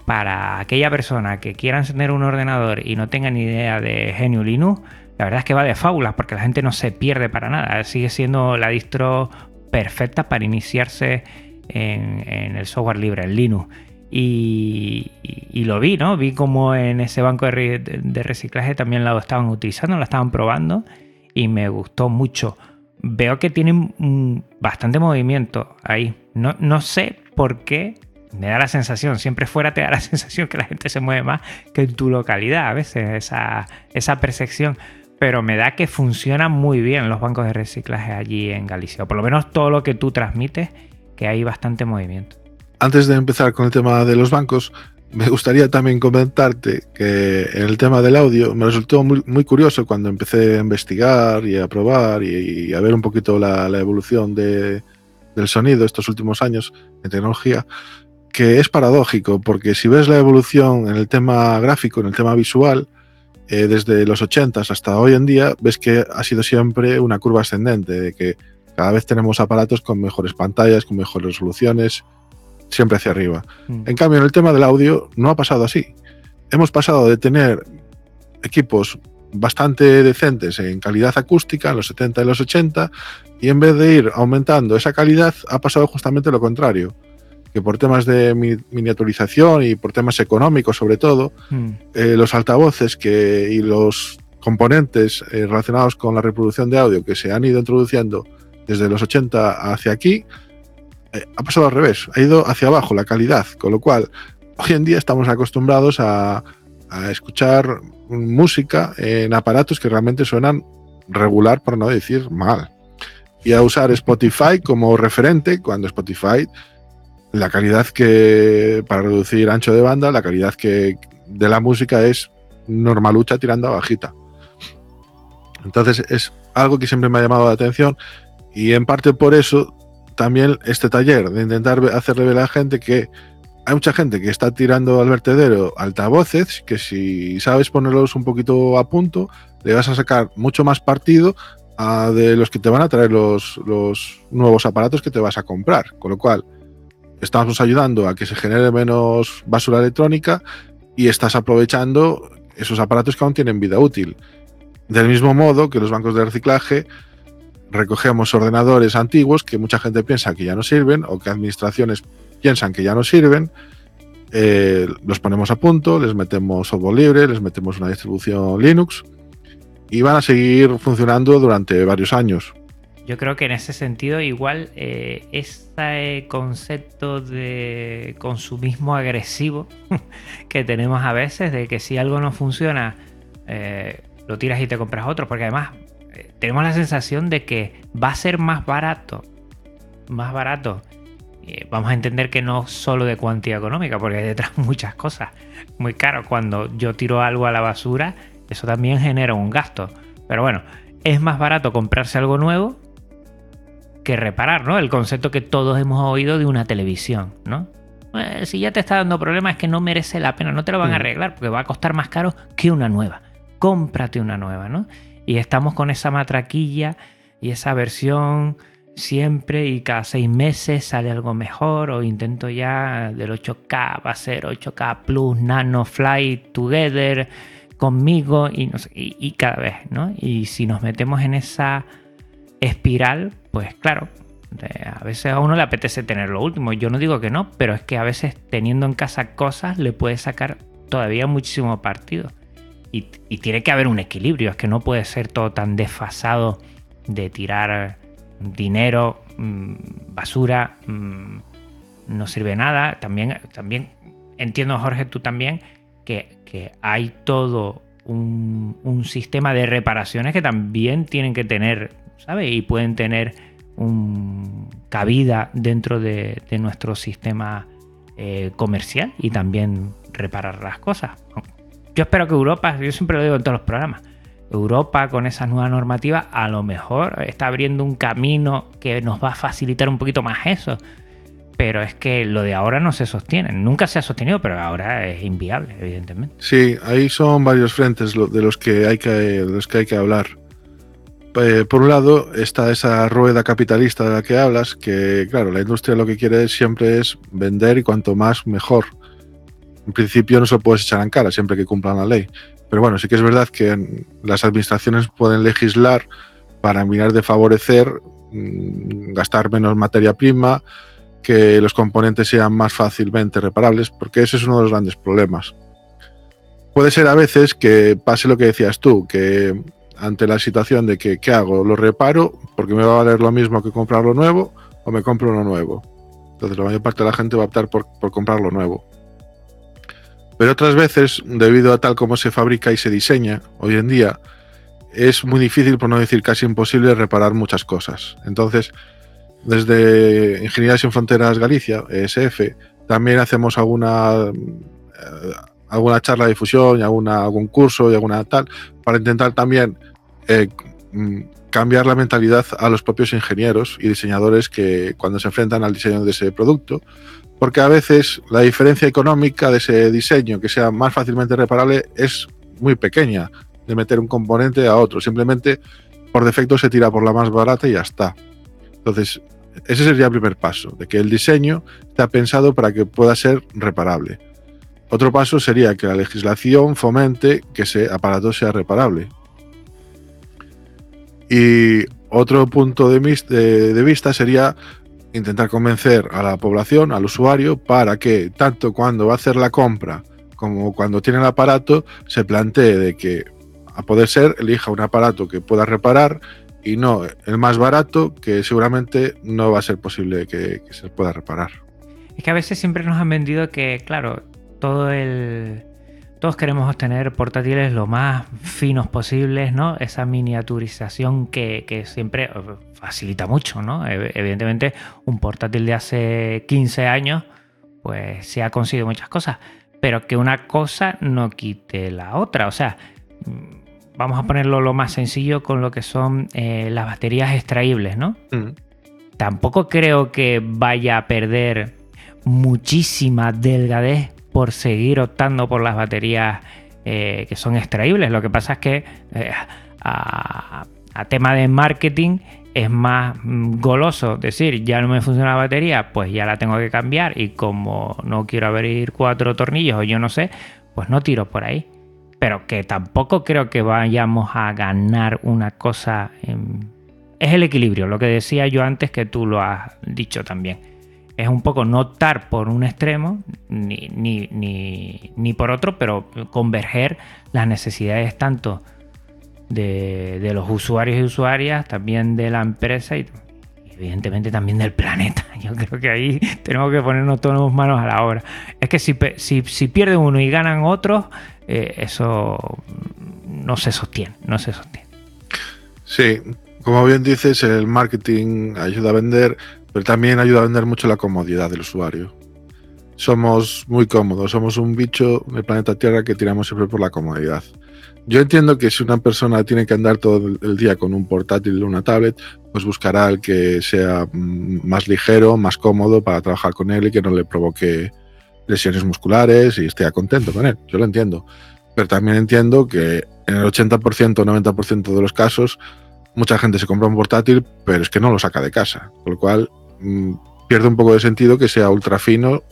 para aquella persona que quiera encender un ordenador y no tenga ni idea de GNU Linux, la verdad es que va de fábulas porque la gente no se pierde para nada. Sigue siendo la distro perfecta para iniciarse en, el software libre, en Linux. Y, lo vi, ¿no? Vi como en ese banco de, de reciclaje también lo estaban utilizando, lo estaban probando y me gustó mucho. Veo que tienen bastante movimiento ahí. No, no sé por qué me da la sensación, siempre fuera te da la sensación que la gente se mueve más que en tu localidad, a veces esa, esa percepción. Pero me da que funcionan muy bien los bancos de reciclaje allí en Galicia, o por lo menos todo lo que tú transmites, que hay bastante movimiento. Antes de empezar con el tema de los bancos, me gustaría también comentarte que en el tema del audio me resultó muy, curioso cuando empecé a investigar y a probar y, a ver un poquito la, evolución de, del sonido estos últimos años en tecnología, que es paradójico, porque si ves la evolución en el tema gráfico, en el tema visual, eh, desde los 80 hasta hoy en día, ves que ha sido siempre una curva ascendente, de que cada vez tenemos aparatos con mejores pantallas, con mejores resoluciones, siempre hacia arriba. Mm. En cambio, en el tema del audio no ha pasado así. Hemos pasado de tener equipos bastante decentes en calidad acústica en los 70 y los 80 y en vez de ir aumentando esa calidad ha pasado justamente lo contrario que por temas de miniaturización y por temas económicos sobre todo mm. eh, los altavoces que, y los componentes eh, relacionados con la reproducción de audio que se han ido introduciendo desde los 80 hacia aquí ha pasado al revés, ha ido hacia abajo la calidad, con lo cual hoy en día estamos acostumbrados a, escuchar música en aparatos que realmente suenan regular, por no decir mal, y a usar Spotify como referente cuando Spotify, la calidad que, para reducir ancho de banda, la calidad que de la música es normalucha tirando a bajita. Entonces es algo que siempre me ha llamado la atención y en parte por eso también este taller de intentar hacerle ver a la gente que hay mucha gente que está tirando al vertedero altavoces que si sabes ponerlos un poquito a punto le vas a sacar mucho más partido a de los que te van a traer los, los nuevos aparatos que te vas a comprar. Con lo cual, estamos ayudando a que se genere menos basura electrónica y estás aprovechando esos aparatos que aún tienen vida útil. Del mismo modo que los bancos de reciclaje recogemos ordenadores antiguos que mucha gente piensa que ya no sirven o que administraciones piensan que ya no sirven, eh, los ponemos a punto, les metemos software libre, les metemos una distribución Linux y van a seguir funcionando durante varios años. Yo creo que en ese sentido igual eh, este concepto de consumismo agresivo que tenemos a veces, de que si algo no funciona, eh, lo tiras y te compras otro, porque además tenemos la sensación de que va a ser más barato, más barato. vamos a entender que no solo de cuantía económica, porque hay detrás muchas cosas muy caro. Cuando yo tiro algo a la basura, eso también genera un gasto. Pero bueno, es más barato comprarse algo nuevo que reparar, ¿no? El concepto que todos hemos oído de una televisión, ¿no? Eh, si ya te está dando problemas es que no merece la pena, no te lo van a mm. arreglar porque va a costar más caro que una nueva. Cómprate una nueva, ¿no? Y estamos con esa matraquilla y esa versión siempre y cada seis meses sale algo mejor o intento ya del 8K va a ser 8K Plus Nano Fly Together conmigo y, no sé, y, cada vez, ¿no? Y si nos metemos en esa espiral, pues claro, a veces a uno le apetece tener lo último. Yo no digo que no, pero es que a veces teniendo en casa cosas le puede sacar todavía muchísimo partido. Y, tiene que haber un equilibrio, es que no puede ser todo tan desfasado de tirar dinero, mm, basura, mm, no sirve nada. También, también entiendo, Jorge, tú también, que, hay todo un, sistema de reparaciones que también tienen que tener, ¿sabes? Y pueden tener un cabida dentro de, nuestro sistema eh, comercial y también reparar las cosas. Yo espero que Europa, yo siempre lo digo en todos los programas, Europa con esa nueva normativa a lo mejor está abriendo un camino que nos va a facilitar un poquito más eso. Pero es que lo de ahora no se sostiene. Nunca se ha sostenido, pero ahora es inviable, evidentemente. Sí, ahí son varios frentes de los que hay que, de los que, hay que hablar. Eh, por un lado está esa rueda capitalista de la que hablas, que claro, la industria lo que quiere siempre es vender y cuanto más mejor en principio no se lo puedes echar en cara siempre que cumplan la ley. Pero bueno, sí que es verdad que las administraciones pueden legislar para mirar de favorecer mm, gastar menos materia prima, que los componentes sean más fácilmente reparables, porque ese es uno de los grandes problemas. Puede ser a veces que pase lo que decías tú, que ante la situación de que, ¿qué hago? ¿Lo reparo porque me va a valer lo mismo que comprarlo nuevo o me compro uno nuevo? Entonces la mayor parte de la gente va a optar por, por comprarlo nuevo. Pero otras veces, debido a tal como se fabrica y se diseña hoy en día, es muy difícil, por no decir casi imposible, reparar muchas cosas. Entonces, desde Ingeniería Sin Fronteras Galicia, ESF, también hacemos alguna, eh, alguna charla de difusión y alguna, algún curso y alguna tal, para intentar también eh, cambiar la mentalidad a los propios ingenieros y diseñadores que cuando se enfrentan al diseño de ese producto, porque a veces la diferencia económica de ese diseño que sea más fácilmente reparable es muy pequeña de meter un componente a otro, simplemente por defecto se tira por la más barata y ya está. Entonces, ese sería el primer paso, de que el diseño está pensado para que pueda ser reparable. Otro paso sería que la legislación fomente que ese aparato sea reparable. Y otro punto de, de vista sería intentar convencer a la población, al usuario, para que tanto cuando va a hacer la compra como cuando tiene el aparato, se plantee de que a poder ser elija un aparato que pueda reparar y no el más barato que seguramente no va a ser posible que, que se pueda reparar. Es que a veces siempre nos han vendido que, claro, todo el, todos queremos obtener portátiles lo más finos posibles, ¿no? Esa miniaturización que, siempre eh, facilita mucho, ¿no? Evidentemente, un portátil de hace 15 años, pues se ha conseguido muchas cosas, pero que una cosa no quite la otra. O sea, mm, vamos a ponerlo lo más sencillo con lo que son eh, las baterías extraíbles, ¿no? Mm. Tampoco creo que vaya a perder muchísima delgadez por seguir optando por las baterías eh, que son extraíbles. Lo que pasa es que eh, a, tema de marketing es más mm, goloso decir ya no me funciona la batería, pues ya la tengo que cambiar y como no quiero abrir cuatro tornillos o yo no sé, pues no tiro por ahí. Pero que tampoco creo que vayamos a ganar una cosa. Es el equilibrio, lo que decía yo antes que tú lo has dicho también es un poco no optar por un extremo ni, ni, por otro, pero converger las necesidades tanto de, los usuarios y usuarias, también de la empresa y, evidentemente también del planeta. Yo creo que ahí tenemos que ponernos todos manos a la obra. Es que si, si, pierden uno y ganan otro, eh, eso no se sostiene, no se sostiene. Sí, como bien dices, el marketing ayuda a vender, pero también ayuda a vender mucho la comodidad del usuario. Somos muy cómodos, somos un bicho del planeta Tierra que tiramos siempre por la comodidad. Yo entiendo que si una persona tiene que andar todo el día con un portátil o una tablet, pues buscará el que sea mm, más ligero, más cómodo para trabajar con él y que no le provoque lesiones musculares y esté contento con él. Yo lo entiendo. Pero también entiendo que en el 80% o 90% de los casos, mucha gente se compra un portátil, pero es que no lo saca de casa. Por lo cual, pierde un poco de sentido que sea ultra fino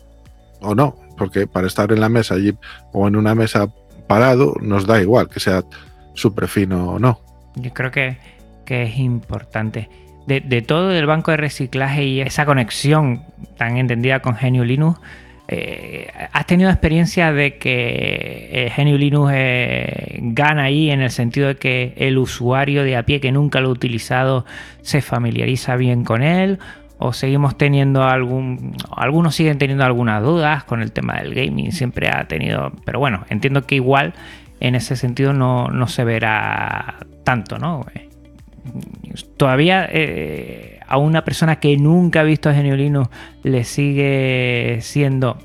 o no, porque para estar en la mesa allí o en una mesa parado nos da igual que sea súper fino o no. Yo creo que, que es importante. De, todo el banco de reciclaje y esa conexión tan entendida con Genio Linux, eh, ¿has tenido experiencia de que eh, Genio Linux eh, gana ahí en el sentido de que el usuario de a pie que nunca lo ha utilizado se familiariza bien con él? O seguimos teniendo algún, algunos siguen teniendo algunas dudas con el tema del gaming, siempre ha tenido, pero bueno, entiendo que igual en ese sentido no, se verá tanto, ¿no? Todavía eh, a una persona que nunca ha visto a Geniolino le sigue siendo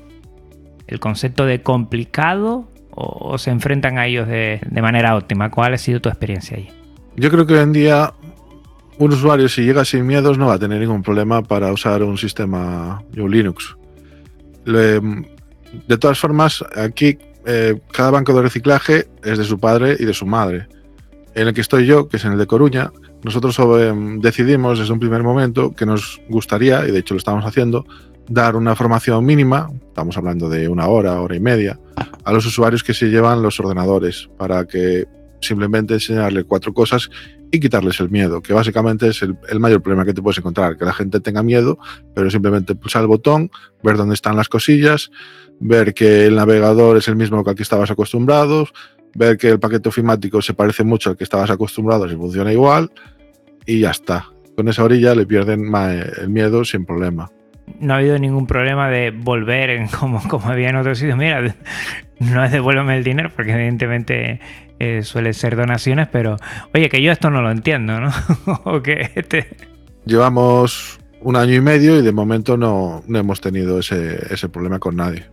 el concepto de complicado o, se enfrentan a ellos de, de manera óptima. ¿Cuál ha sido tu experiencia ahí? Yo creo que hoy en día un usuario si llega sin miedos no va a tener ningún problema para usar un sistema un Linux. de todas formas, aquí eh, cada banco de reciclaje es de su padre y de su madre. En el que estoy yo, que es en el de Coruña, nosotros eh, decidimos desde un primer momento que nos gustaría, y de hecho lo estamos haciendo, dar una formación mínima, estamos hablando de una hora, hora y media, a los usuarios que se llevan los ordenadores, para que simplemente enseñarle cuatro cosas y quitarles el miedo, que básicamente es el, mayor problema que te puedes encontrar, que la gente tenga miedo, pero simplemente pulsar el botón, ver dónde están las cosillas, ver que el navegador es el mismo que al que estabas acostumbrados, ver que el paquete ofimático se parece mucho al que estabas acostumbrado, si funciona igual, y ya está. Con esa orilla le pierden el miedo sin problema. No ha habido ningún problema de volver en como, como había en otros sitios. Mira, no es devuélveme el dinero, porque evidentemente eh, suele ser donaciones, pero oye, que yo esto no lo entiendo, ¿no? o que este... Llevamos un año y medio y de momento no, hemos tenido ese, ese, problema con nadie.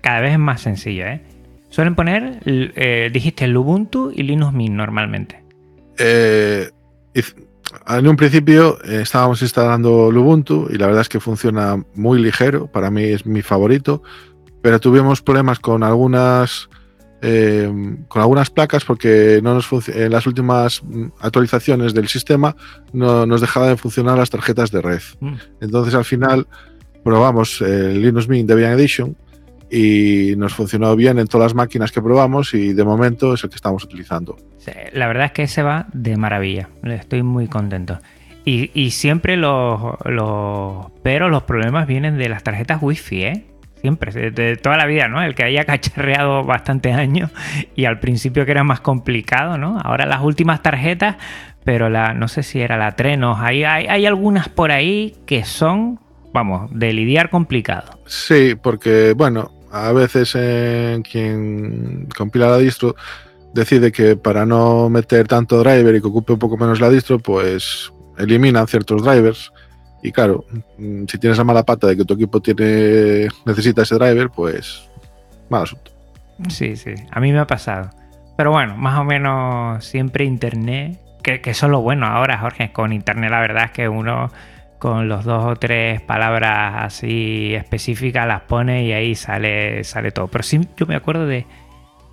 Cada vez es más sencillo, ¿eh? Suelen poner, eh, dijiste, el Ubuntu y Linux Mint normalmente. Eh, en un principio eh, estábamos instalando Ubuntu y la verdad es que funciona muy ligero, para mí es mi favorito, pero tuvimos problemas con algunas con algunas placas porque no nos en las últimas mm, actualizaciones del sistema no nos dejaban de funcionar las tarjetas de red. Mm. Entonces al final probamos el Linux Mint Debian Edition y nos funcionó bien en todas las máquinas que probamos y de momento es el que estamos utilizando. La verdad es que se va de maravilla, estoy muy contento. Y, siempre los, los, pero los problemas vienen de las tarjetas wifi, ¿eh? Siempre, de, toda la vida, ¿no? El que haya cacharreado bastantes años y al principio que era más complicado, ¿no? Ahora las últimas tarjetas, pero la, no sé si era la Trenos, hay, hay, hay algunas por ahí que son, vamos, de lidiar complicado. Sí, porque, bueno, a veces en quien compila la distro decide que para no meter tanto driver y que ocupe un poco menos la distro, pues eliminan ciertos drivers. Y claro, mm, si tienes la mala pata de que tu equipo tiene necesita ese driver, pues mal asunto. Sí, sí, a mí me ha pasado. Pero bueno, más o menos siempre internet, que, que eso es lo bueno ahora, Jorge, con internet la verdad es que uno con los dos o tres palabras así específicas las pone y ahí sale, sale todo. Pero sí, yo me acuerdo de,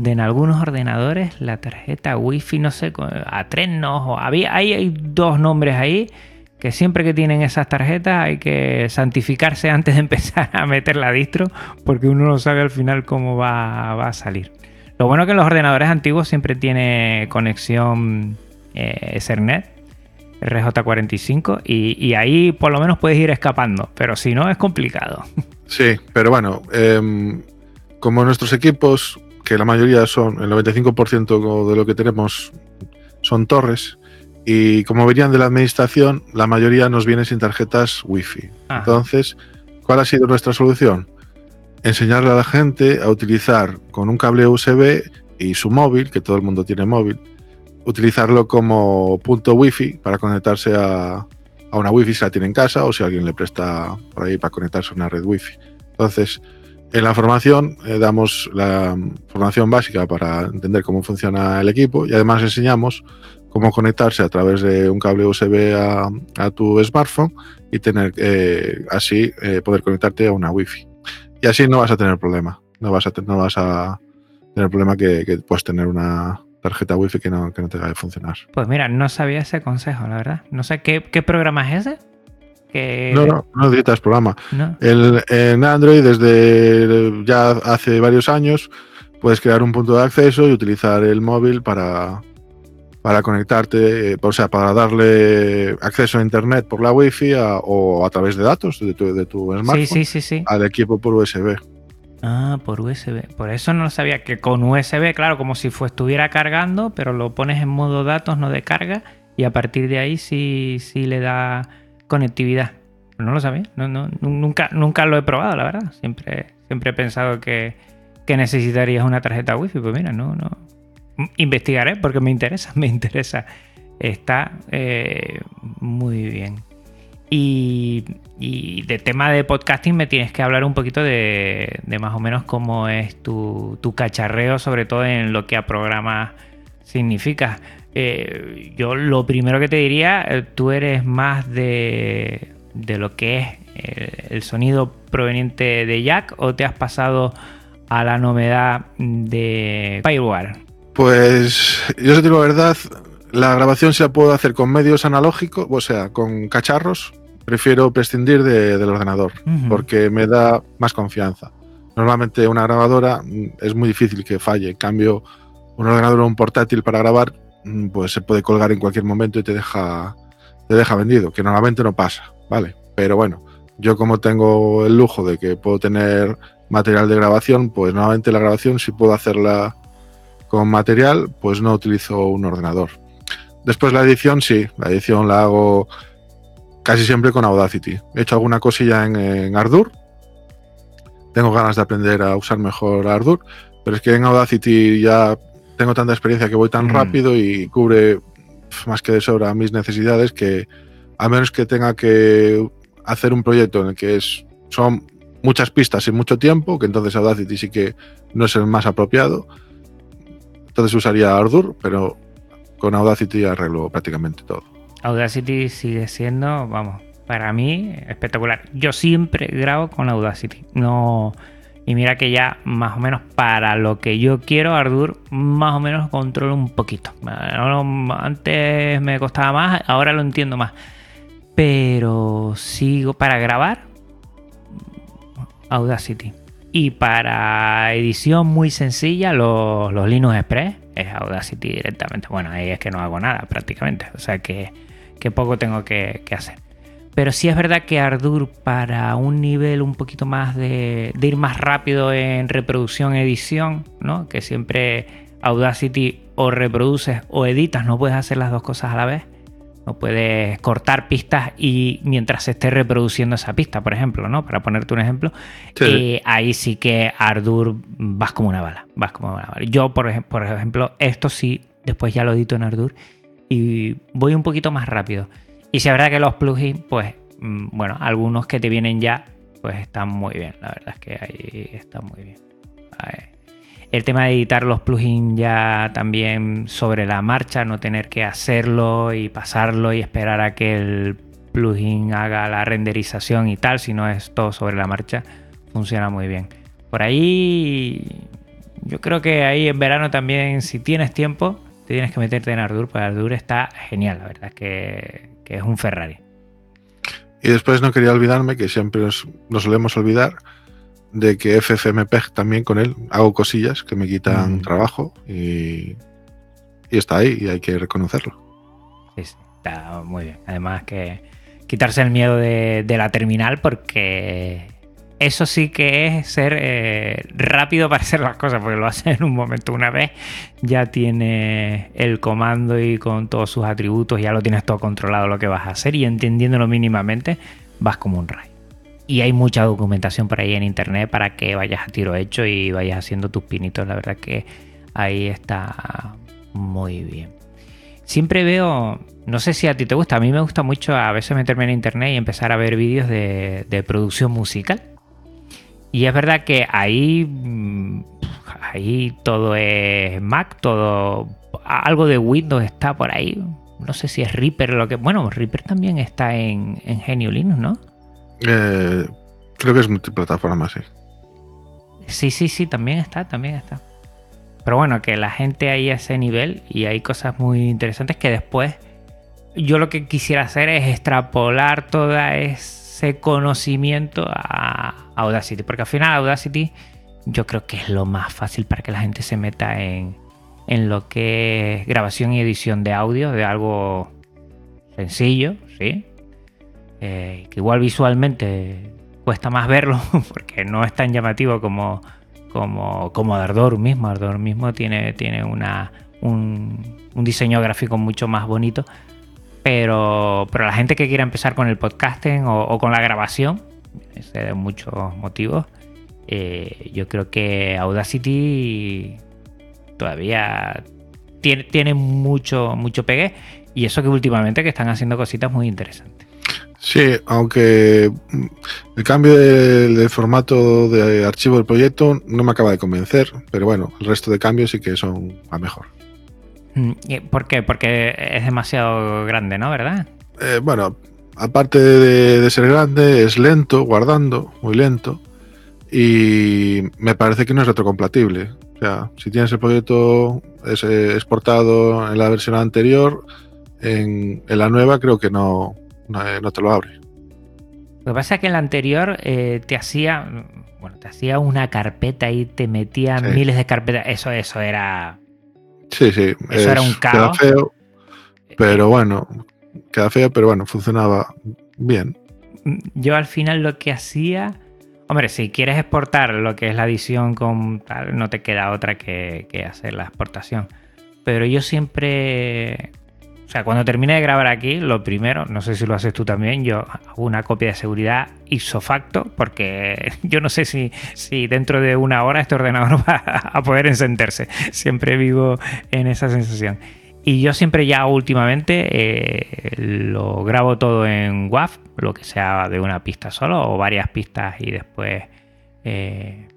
en algunos ordenadores la tarjeta wifi, no sé, a tres no, había, hay, hay dos nombres ahí que siempre que tienen esas tarjetas hay que santificarse antes de empezar a meter la distro porque uno no sabe al final cómo va, va a salir. Lo bueno que en los ordenadores antiguos siempre tiene conexión eh, Ethernet RJ45 y, ahí por lo menos puedes ir escapando, pero si no es complicado. Sí, pero bueno, em, como nuestros equipos, que la mayoría son, el 95% de lo que tenemos son torres, y como venían de la administración, la mayoría nos viene sin tarjetas wifi. Ah. Entonces, ¿cuál ha sido nuestra solución? Enseñarle a la gente a utilizar con un cable USB y su móvil, que todo el mundo tiene móvil, utilizarlo como punto wifi para conectarse a, una wifi si la tiene en casa o si alguien le presta por ahí para conectarse a una red wifi. Entonces, en la formación eh, damos la formación básica para entender cómo funciona el equipo y además enseñamos cómo conectarse a través de un cable USB a, tu smartphone y tener eh, así eh, poder conectarte a una wifi. Y así no vas a tener problema. No vas a, no vas a tener problema que, que puedas tener una, tarjeta wifi que no, que no te va a funcionar. Pues mira, no sabía ese consejo, la verdad. No sé qué, programa es ese. No, no, no necesitas programa. El, en Android, desde ya hace varios años, puedes crear un punto de acceso y utilizar el móvil para, para conectarte, eh, o sea, para darle acceso a Internet por la Wi-Fi o a través de datos de tu, de tu smartphone al equipo por USB. Ah, por USB. Por eso no sabía que con USB, claro, como si estuviera cargando, pero lo pones en modo datos, no de carga, y a partir de ahí sí, sí le da conectividad. No lo sabía, no, no, nunca, nunca lo he probado, la verdad. Siempre, siempre he pensado que, que necesitarías una tarjeta Wi-Fi. Pues mira, no, no. Investigaré porque me interesa, me interesa. Está eh, muy bien. Y, de tema de podcasting me tienes que hablar un poquito de, más o menos cómo es tu, cacharreo, sobre todo en lo que a programa significa. Eh, yo lo primero que te diría, eh, tú eres más de, lo que es eh, el, sonido proveniente de Jack o te has pasado a la novedad de Firewire? Pues yo te digo la verdad, la grabación se la puedo hacer con medios analógicos, o sea, con cacharros, prefiero prescindir del ordenador porque me da más confianza. Normalmente una grabadora mm, es muy difícil que falle, en cambio un ordenador o un portátil para grabar mm, pues se puede colgar en cualquier momento y te deja, te deja vendido, que normalmente no pasa, ¿vale? Pero bueno, yo como tengo el lujo de que puedo tener material de grabación, pues normalmente la grabación sí puedo hacerla con material, pues no utilizo un ordenador. Después la edición, sí, la edición la hago casi siempre con Audacity. He hecho alguna cosilla en, en Ardour. Tengo ganas de aprender a usar mejor Ardour, pero es que en Audacity ya tengo tanta experiencia que voy tan Mm. rápido y cubre más que de sobra mis necesidades que a menos que tenga que hacer un proyecto en el que es, son muchas pistas y mucho tiempo, que entonces Audacity sí que no es el más apropiado. Entonces usaría Ardour, pero con Audacity arreglo prácticamente todo. Audacity sigue siendo, vamos, para mí espectacular. Yo siempre grabo con Audacity. No. Y mira que ya más o menos para lo que yo quiero, Ardour más o menos controlo un poquito. Antes me costaba más, ahora lo entiendo más. Pero sigo para grabar Audacity. Y para edición muy sencilla, los, los Linux Express es Audacity directamente. Bueno, ahí es que no hago nada prácticamente. O sea que, que poco tengo que, que hacer. Pero sí es verdad que Ardour para un nivel un poquito más de, de ir más rápido en reproducción, edición, ¿no? Que siempre Audacity o reproduces o editas, no puedes hacer las dos cosas a la vez. No puedes cortar pistas y mientras se esté reproduciendo esa pista, por ejemplo, ¿no? Para ponerte un ejemplo, Sí. eh, ahí sí que Ardour vas como una bala. Vas como una bala. Yo, por ejemplo, esto sí, después ya lo edito en Ardour y voy un poquito más rápido. Y si es verdad que los plugins, pues, mm, bueno, algunos que te vienen ya, pues están muy bien. La verdad es que ahí están muy bien. El tema de editar los plugins ya también sobre la marcha, no tener que hacerlo y pasarlo y esperar a que el plugin haga la renderización y tal, sino es todo sobre la marcha, funciona muy bien. Por ahí, yo creo que ahí en verano también, si tienes tiempo, tienes que meterte en Ardour, porque Ardour está genial, la verdad que, que es un Ferrari. Y después no quería olvidarme, que siempre nos, nos solemos olvidar, de que FFmpeg también con él hago cosillas que me quitan Mm. trabajo y, y está ahí y hay que reconocerlo. Sí, sí, está muy bien. Además que quitarse el miedo de, de la terminal porque eso sí que es ser eh, rápido para hacer las cosas, porque lo hace en un momento. Una vez ya tienes el comando y con todos sus atributos, ya lo tienes todo controlado lo que vas a hacer y entendiéndolo mínimamente, vas como un rayo. Y hay mucha documentación por ahí en internet para que vayas a tiro hecho y vayas haciendo tus pinitos. La verdad que ahí está muy bien. Siempre veo, no sé si a ti te gusta, a mí me gusta mucho a veces meterme en internet y empezar a ver vídeos de, de producción musical. Y es verdad que ahí, mm, ahí todo es Mac, todo, algo de Windows está por ahí. No sé si es Reaper lo que... Bueno, Reaper también está en, en Genio Linux, ¿no? Eh, creo que es multiplataforma, sí. Sí, sí, sí, también está, también está. Pero bueno, que la gente ahí a ese nivel y hay cosas muy interesantes que después yo lo que quisiera hacer es extrapolar todo ese conocimiento a Audacity, porque al final Audacity yo creo que es lo más fácil para que la gente se meta en, en lo que es grabación y edición de audio, de algo sencillo, ¿sí? Eh, que igual visualmente cuesta más verlo porque no es tan llamativo como, como, como Ardor mismo. Ardor mismo tiene, tiene una, un, un diseño gráfico mucho más bonito. Pero, pero la gente que quiera empezar con el podcasting o, con la grabación, de muchos motivos, eh, yo creo que Audacity todavía tiene, mucho, mucho pegue. Y eso que últimamente que están haciendo cositas muy interesantes. Sí, aunque el cambio del formato de archivo del proyecto no me acaba de convencer, pero bueno, el resto de cambios sí que son a mejor. Mm, ¿y ¿Por qué? Porque es demasiado grande, ¿no? ¿Verdad? Eh, bueno, aparte de, de ser grande, es lento, guardando, muy lento, y me parece que no es retrocompatible. O sea, si tienes el proyecto eh, exportado en la versión anterior, en, en la nueva creo que no, no, eh, no te lo abre. Lo que pasa es que en la anterior eh, te hacía. Bueno, te hacía una carpeta y te metía Sí. miles de carpetas. Eso, eso era. Sí, sí. Eso era un queda caos. feo, pero bueno, queda feo, pero bueno, funcionaba bien. Yo al final lo que hacía. Hombre, si quieres exportar lo que es la edición con tal, no te queda otra que, que hacer la exportación. Pero yo siempre o sea, cuando termine de grabar aquí, lo primero, no sé si lo haces tú también, yo hago una copia de seguridad isofacto, porque yo no sé si, si dentro de una hora este ordenador va a poder encenderse. Siempre vivo en esa sensación. Y yo siempre ya últimamente eh, lo grabo todo en WAV, lo que sea de una pista solo o varias pistas y después... Eh,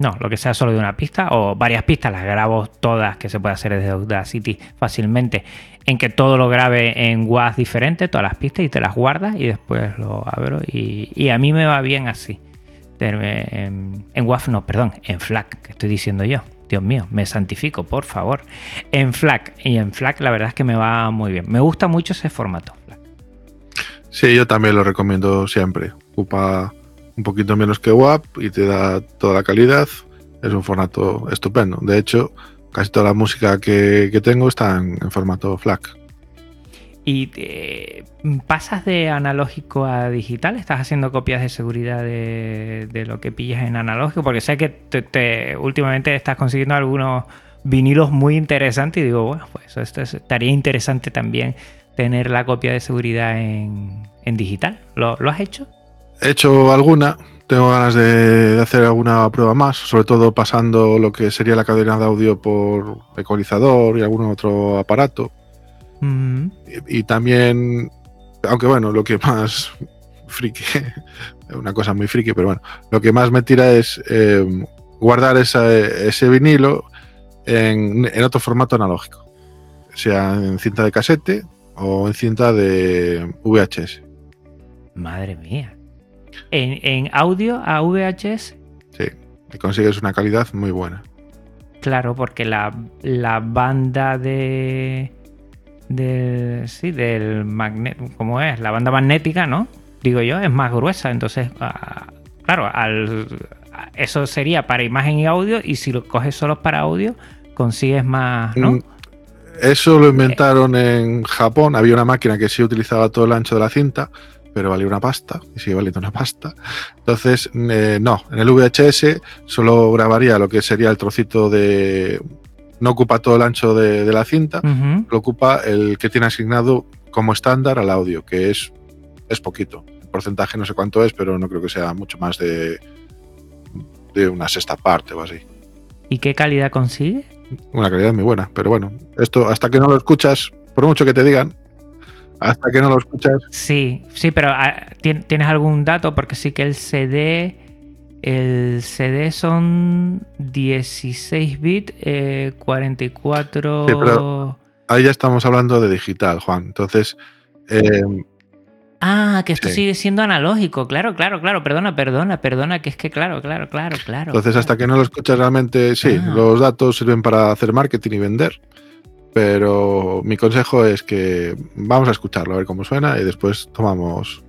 no, lo que sea solo de una pista o varias pistas, las grabo todas que se puede hacer desde Audacity fácilmente, en que todo lo grabe en WAV diferente, todas las pistas y te las guardas y después lo abro y, a mí me va bien así. En, en WAV no, perdón, en FLAC, que estoy diciendo yo. Dios mío, me santifico, por favor. En FLAC y en FLAC la verdad es que me va muy bien. Me gusta mucho ese formato. Sí, yo también lo recomiendo siempre. Ocupa un poquito menos que WAP y te da toda la calidad. Es un formato estupendo. De hecho, casi toda la música que, tengo está en, formato FLAC. ¿Y pasas de analógico a digital? ¿Estás haciendo copias de seguridad de, lo que pillas en analógico? Porque sé que te, últimamente estás consiguiendo algunos vinilos muy interesantes y digo, bueno, pues esto estaría interesante también tener la copia de seguridad en, digital. ¿Lo, has hecho? He hecho alguna. Tengo ganas de, hacer alguna prueba más, sobre todo pasando lo que sería la cadena de audio por ecualizador y algún otro aparato. y, también, aunque bueno, lo que más friki, una cosa muy friki, pero bueno, lo que más me tira es eh, guardar ese vinilo en, en, otro formato analógico, sea en cinta de casete o en cinta de VHS. Madre mía. ¿En, audio a VHS? Sí, y consigues una calidad muy buena. Claro, porque la, banda de. Del, sí, del magnet, ¿cómo es? La banda magnética, ¿no? Digo yo, es más gruesa. Entonces, ah, claro, al, eso sería para imagen y audio. Y si lo coges solo para audio, consigues más, ¿no? Mm, eso lo inventaron en Japón. Había una máquina que sí utilizaba todo el ancho de la cinta, pero valía una pasta y sigue valiendo una pasta. Entonces, eh, no, en el VHS solo grabaría lo que sería el trocito de. No ocupa todo el ancho de, la cinta, lo ocupa el que tiene asignado como estándar al audio, que es, es poquito. El porcentaje no sé cuánto es, pero no creo que sea mucho más de, de una sexta parte o así. ¿Y qué calidad consigue? una calidad muy buena. Pero bueno, esto hasta que no lo escuchas, por mucho que te digan, hasta que no lo escuchas. Sí, sí, pero ah, ¿tienes algún dato? Porque sí que el CD, el CD son 16 bits, 44. Sí, pero ahí ya estamos hablando de digital, Juan. Entonces, eh, Ah, que esto sigue siendo analógico, claro, claro, claro, perdona, perdona, perdona, que es que claro, claro, claro, claro. Entonces, hasta que no lo escuchas realmente, sí, ah. los datos sirven para hacer marketing y vender, pero mi consejo es que vamos a escucharlo, a ver cómo suena y después tomamos,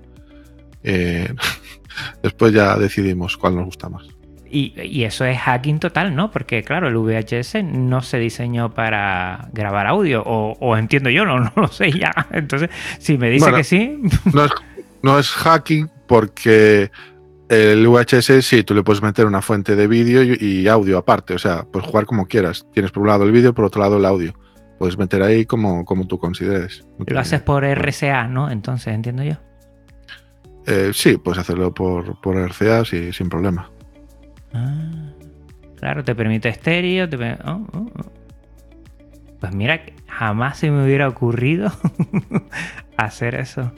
eh, después ya decidimos cuál nos gusta más. Y, eso es hacking total, ¿no? Porque claro, el VHS no se diseñó para grabar audio, o, entiendo yo, no, no, lo sé ya. Entonces, si me dice que sí... No es, no es hacking porque el VHS sí, tú le puedes meter una fuente de vídeo y, audio aparte, o sea, puedes jugar como quieras. Tienes por un lado el vídeo, por otro lado el audio. Puedes meter ahí como, como tú consideres. lo haces por RCA, ¿no? Entonces, entiendo yo. Eh, sí, puedes hacerlo por, por RCA sí, sin problema. Ah, claro, te permite estéreo. Oh, oh, oh. Pues mira, jamás se me hubiera ocurrido hacer eso.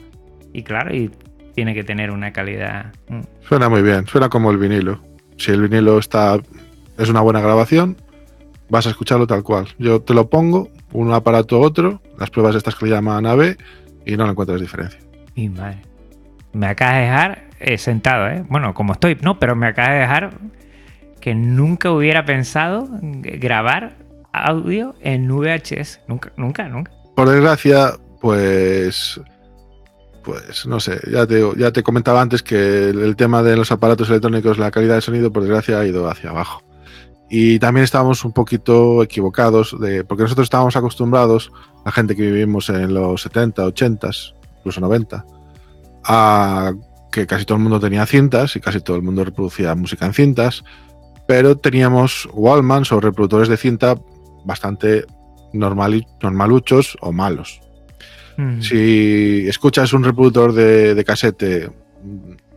Y claro, y tiene que tener una calidad. Mm. Suena muy bien, suena como el vinilo. Si el vinilo está es una buena grabación, vas a escucharlo tal cual. Yo te lo pongo, un aparato a otro, las pruebas estas que le llaman AB, y no le encuentras diferencia. Y madre. Me acaba de dejar eh, sentado, ¿eh? Bueno, como estoy, no, pero me acaba de dejar que nunca hubiera pensado grabar audio en VHS. Nunca, nunca, nunca. Por desgracia, pues. Pues no sé, ya te, ya te comentaba antes que el, tema de los aparatos electrónicos, la calidad de sonido, por desgracia, ha ido hacia abajo. Y también estábamos un poquito equivocados, de, porque nosotros estábamos acostumbrados, la gente que vivimos en los 70, 80, incluso 90, a que casi todo el mundo tenía cintas y casi todo el mundo reproducía música en cintas, pero teníamos Wallmans o reproductores de cinta bastante normaluchos o malos. Mm. Si escuchas un reproductor de, de casete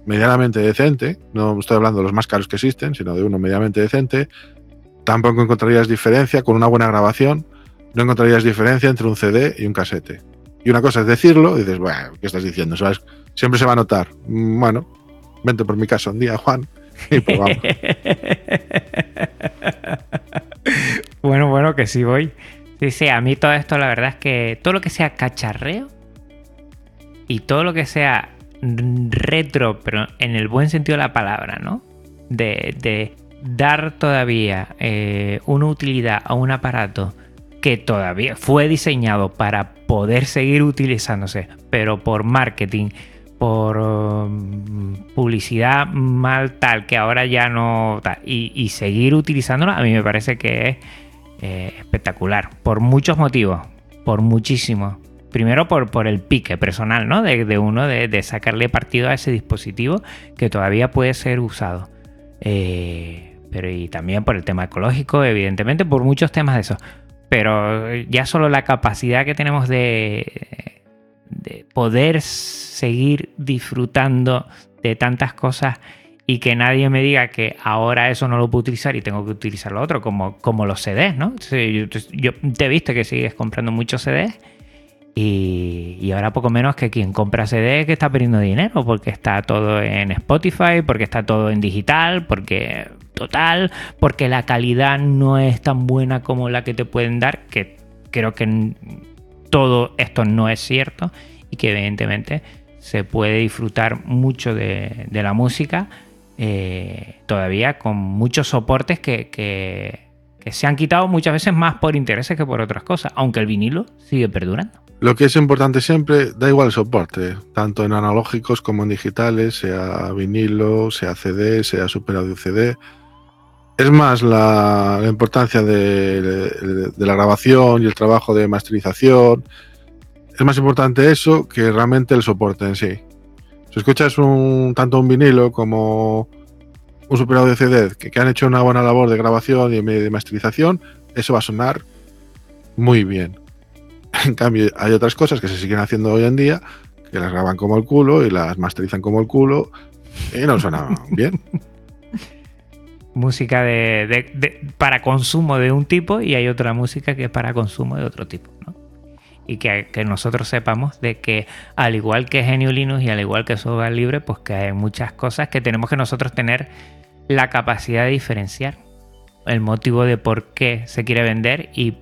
medianamente decente, no estoy hablando de los más caros que existen, sino de uno medianamente decente, tampoco encontrarías diferencia con una buena grabación, no encontrarías diferencia entre un CD y un casete. Y una cosa es decirlo, y dices, bueno, ¿qué estás diciendo? Siempre se va a notar. Mm, bueno, vente por mi casa un día, Juan, y probamos. bueno, bueno, que sí voy. Dice, a mí todo esto, la verdad es que todo lo que sea cacharreo y todo lo que sea retro, pero en el buen sentido de la palabra, ¿no? De, dar todavía eh, una utilidad a un aparato que todavía fue diseñado para poder seguir utilizándose, pero por marketing, por um, publicidad mal tal, que ahora ya no y, seguir utilizándolo, a mí me parece que es eh, espectacular, por muchos motivos, por muchísimos. Primero por, por el pique personal, ¿no? De, uno, de, sacarle partido a ese dispositivo que todavía puede ser usado. Eh, pero y también por el tema ecológico, evidentemente, por muchos temas de eso. Pero ya solo la capacidad que tenemos de, de poder seguir disfrutando de tantas cosas y que nadie me diga que ahora eso no lo puedo utilizar y tengo que utilizar lo otro, como, como los CDs, ¿no? Yo, te he visto que sigues comprando muchos CDs y, ahora poco menos que quien compra CDs que está perdiendo dinero porque está todo en Spotify, porque está todo en digital, porque total, porque la calidad no es tan buena como la que te pueden dar, que creo que todo esto no es cierto y que evidentemente se puede disfrutar mucho de, la música eh, todavía con muchos soportes que, se han quitado muchas veces más por intereses que por otras cosas, aunque el vinilo sigue perdurando. Lo que es importante siempre, da igual el soporte, tanto en analógicos como en digitales, sea vinilo, sea CD, sea Super Audio CD. Es más la, importancia de, la grabación y el trabajo de masterización. Es más importante eso que realmente el soporte en sí. Si escuchas un, tanto un vinilo como un Super Audio CD que, han hecho una buena labor de grabación y de masterización, eso va a sonar muy bien. En cambio, hay otras cosas que se siguen haciendo hoy en día que las graban como el culo y las masterizan como el culo y no suenan bien música de, para consumo de un tipo y hay otra música que es para consumo de otro tipo. ¿no? Y que, nosotros sepamos de que al igual que Genio Linux y al igual que software libre, pues que hay muchas cosas que tenemos que nosotros tener la capacidad de diferenciar el motivo de por qué se quiere vender y,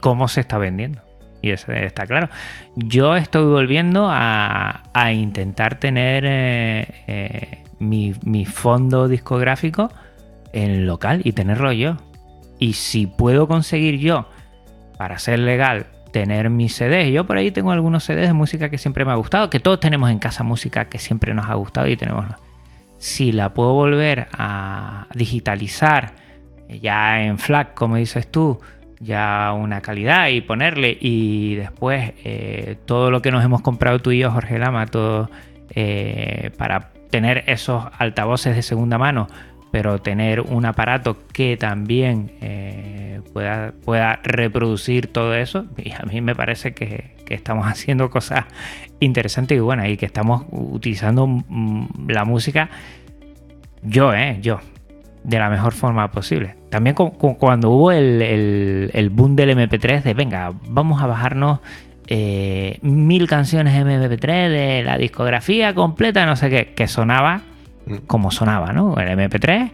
cómo se está vendiendo. Y eso está claro. Yo estoy volviendo a, intentar tener eh, eh, mi, mi, fondo discográfico en local y tenerlo yo. Y si puedo conseguir yo, para ser legal, tener mis CDs, yo por ahí tengo algunos CDs de música que siempre me ha gustado, que todos tenemos en casa música que siempre nos ha gustado y tenemos... Si la puedo volver a digitalizar ya en FLAC, como dices tú, ya una calidad y ponerle. Y después eh, todo lo que nos hemos comprado tú y yo, Jorge Lama, todo eh, para tener esos altavoces de segunda mano, pero tener un aparato que también eh, pueda, pueda reproducir todo eso, y a mí me parece que, estamos haciendo cosas interesantes y buenas y que estamos utilizando mm, la música, yo, eh, yo, de la mejor forma posible. También cuando hubo el, boom del MP3 de, venga, vamos a bajarnos eh, mil canciones MP3 de la discografía completa, no sé qué, que sonaba como sonaba, ¿no? El MP3,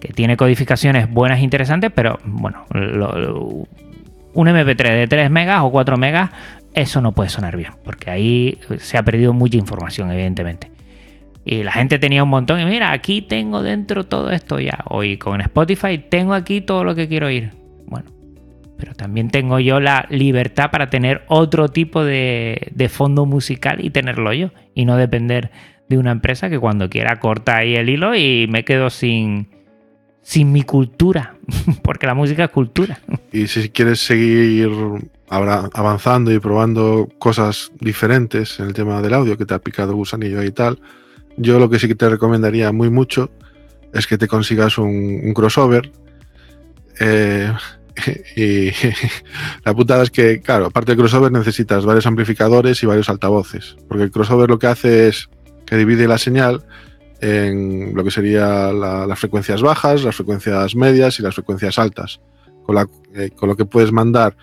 que tiene codificaciones buenas e interesantes, pero bueno, un MP3 de 3 megas o 4 megas, eso no puede sonar bien, porque ahí se ha perdido mucha información, evidentemente. Y la gente tenía un montón, y mira, aquí tengo dentro todo esto ya. Hoy con Spotify tengo aquí todo lo que quiero oír. Bueno, pero también tengo yo la libertad para tener otro tipo de, de fondo musical y tenerlo yo, y no depender de una empresa que cuando quiera corta ahí el hilo y me quedo sin, sin mi cultura, porque la música es cultura. Y si quieres seguir avanzando y probando cosas diferentes en el tema del audio, que te ha picado gusanillo y tal, yo lo que sí que te recomendaría muy mucho es que te consigas un, crossover. Eh, y la putada es que, claro, aparte del crossover necesitas varios amplificadores y varios altavoces. Porque el crossover lo que hace es que divide la señal en lo que serían las frecuencias bajas, las frecuencias medias y las frecuencias altas. Eh, con lo que puedes mandar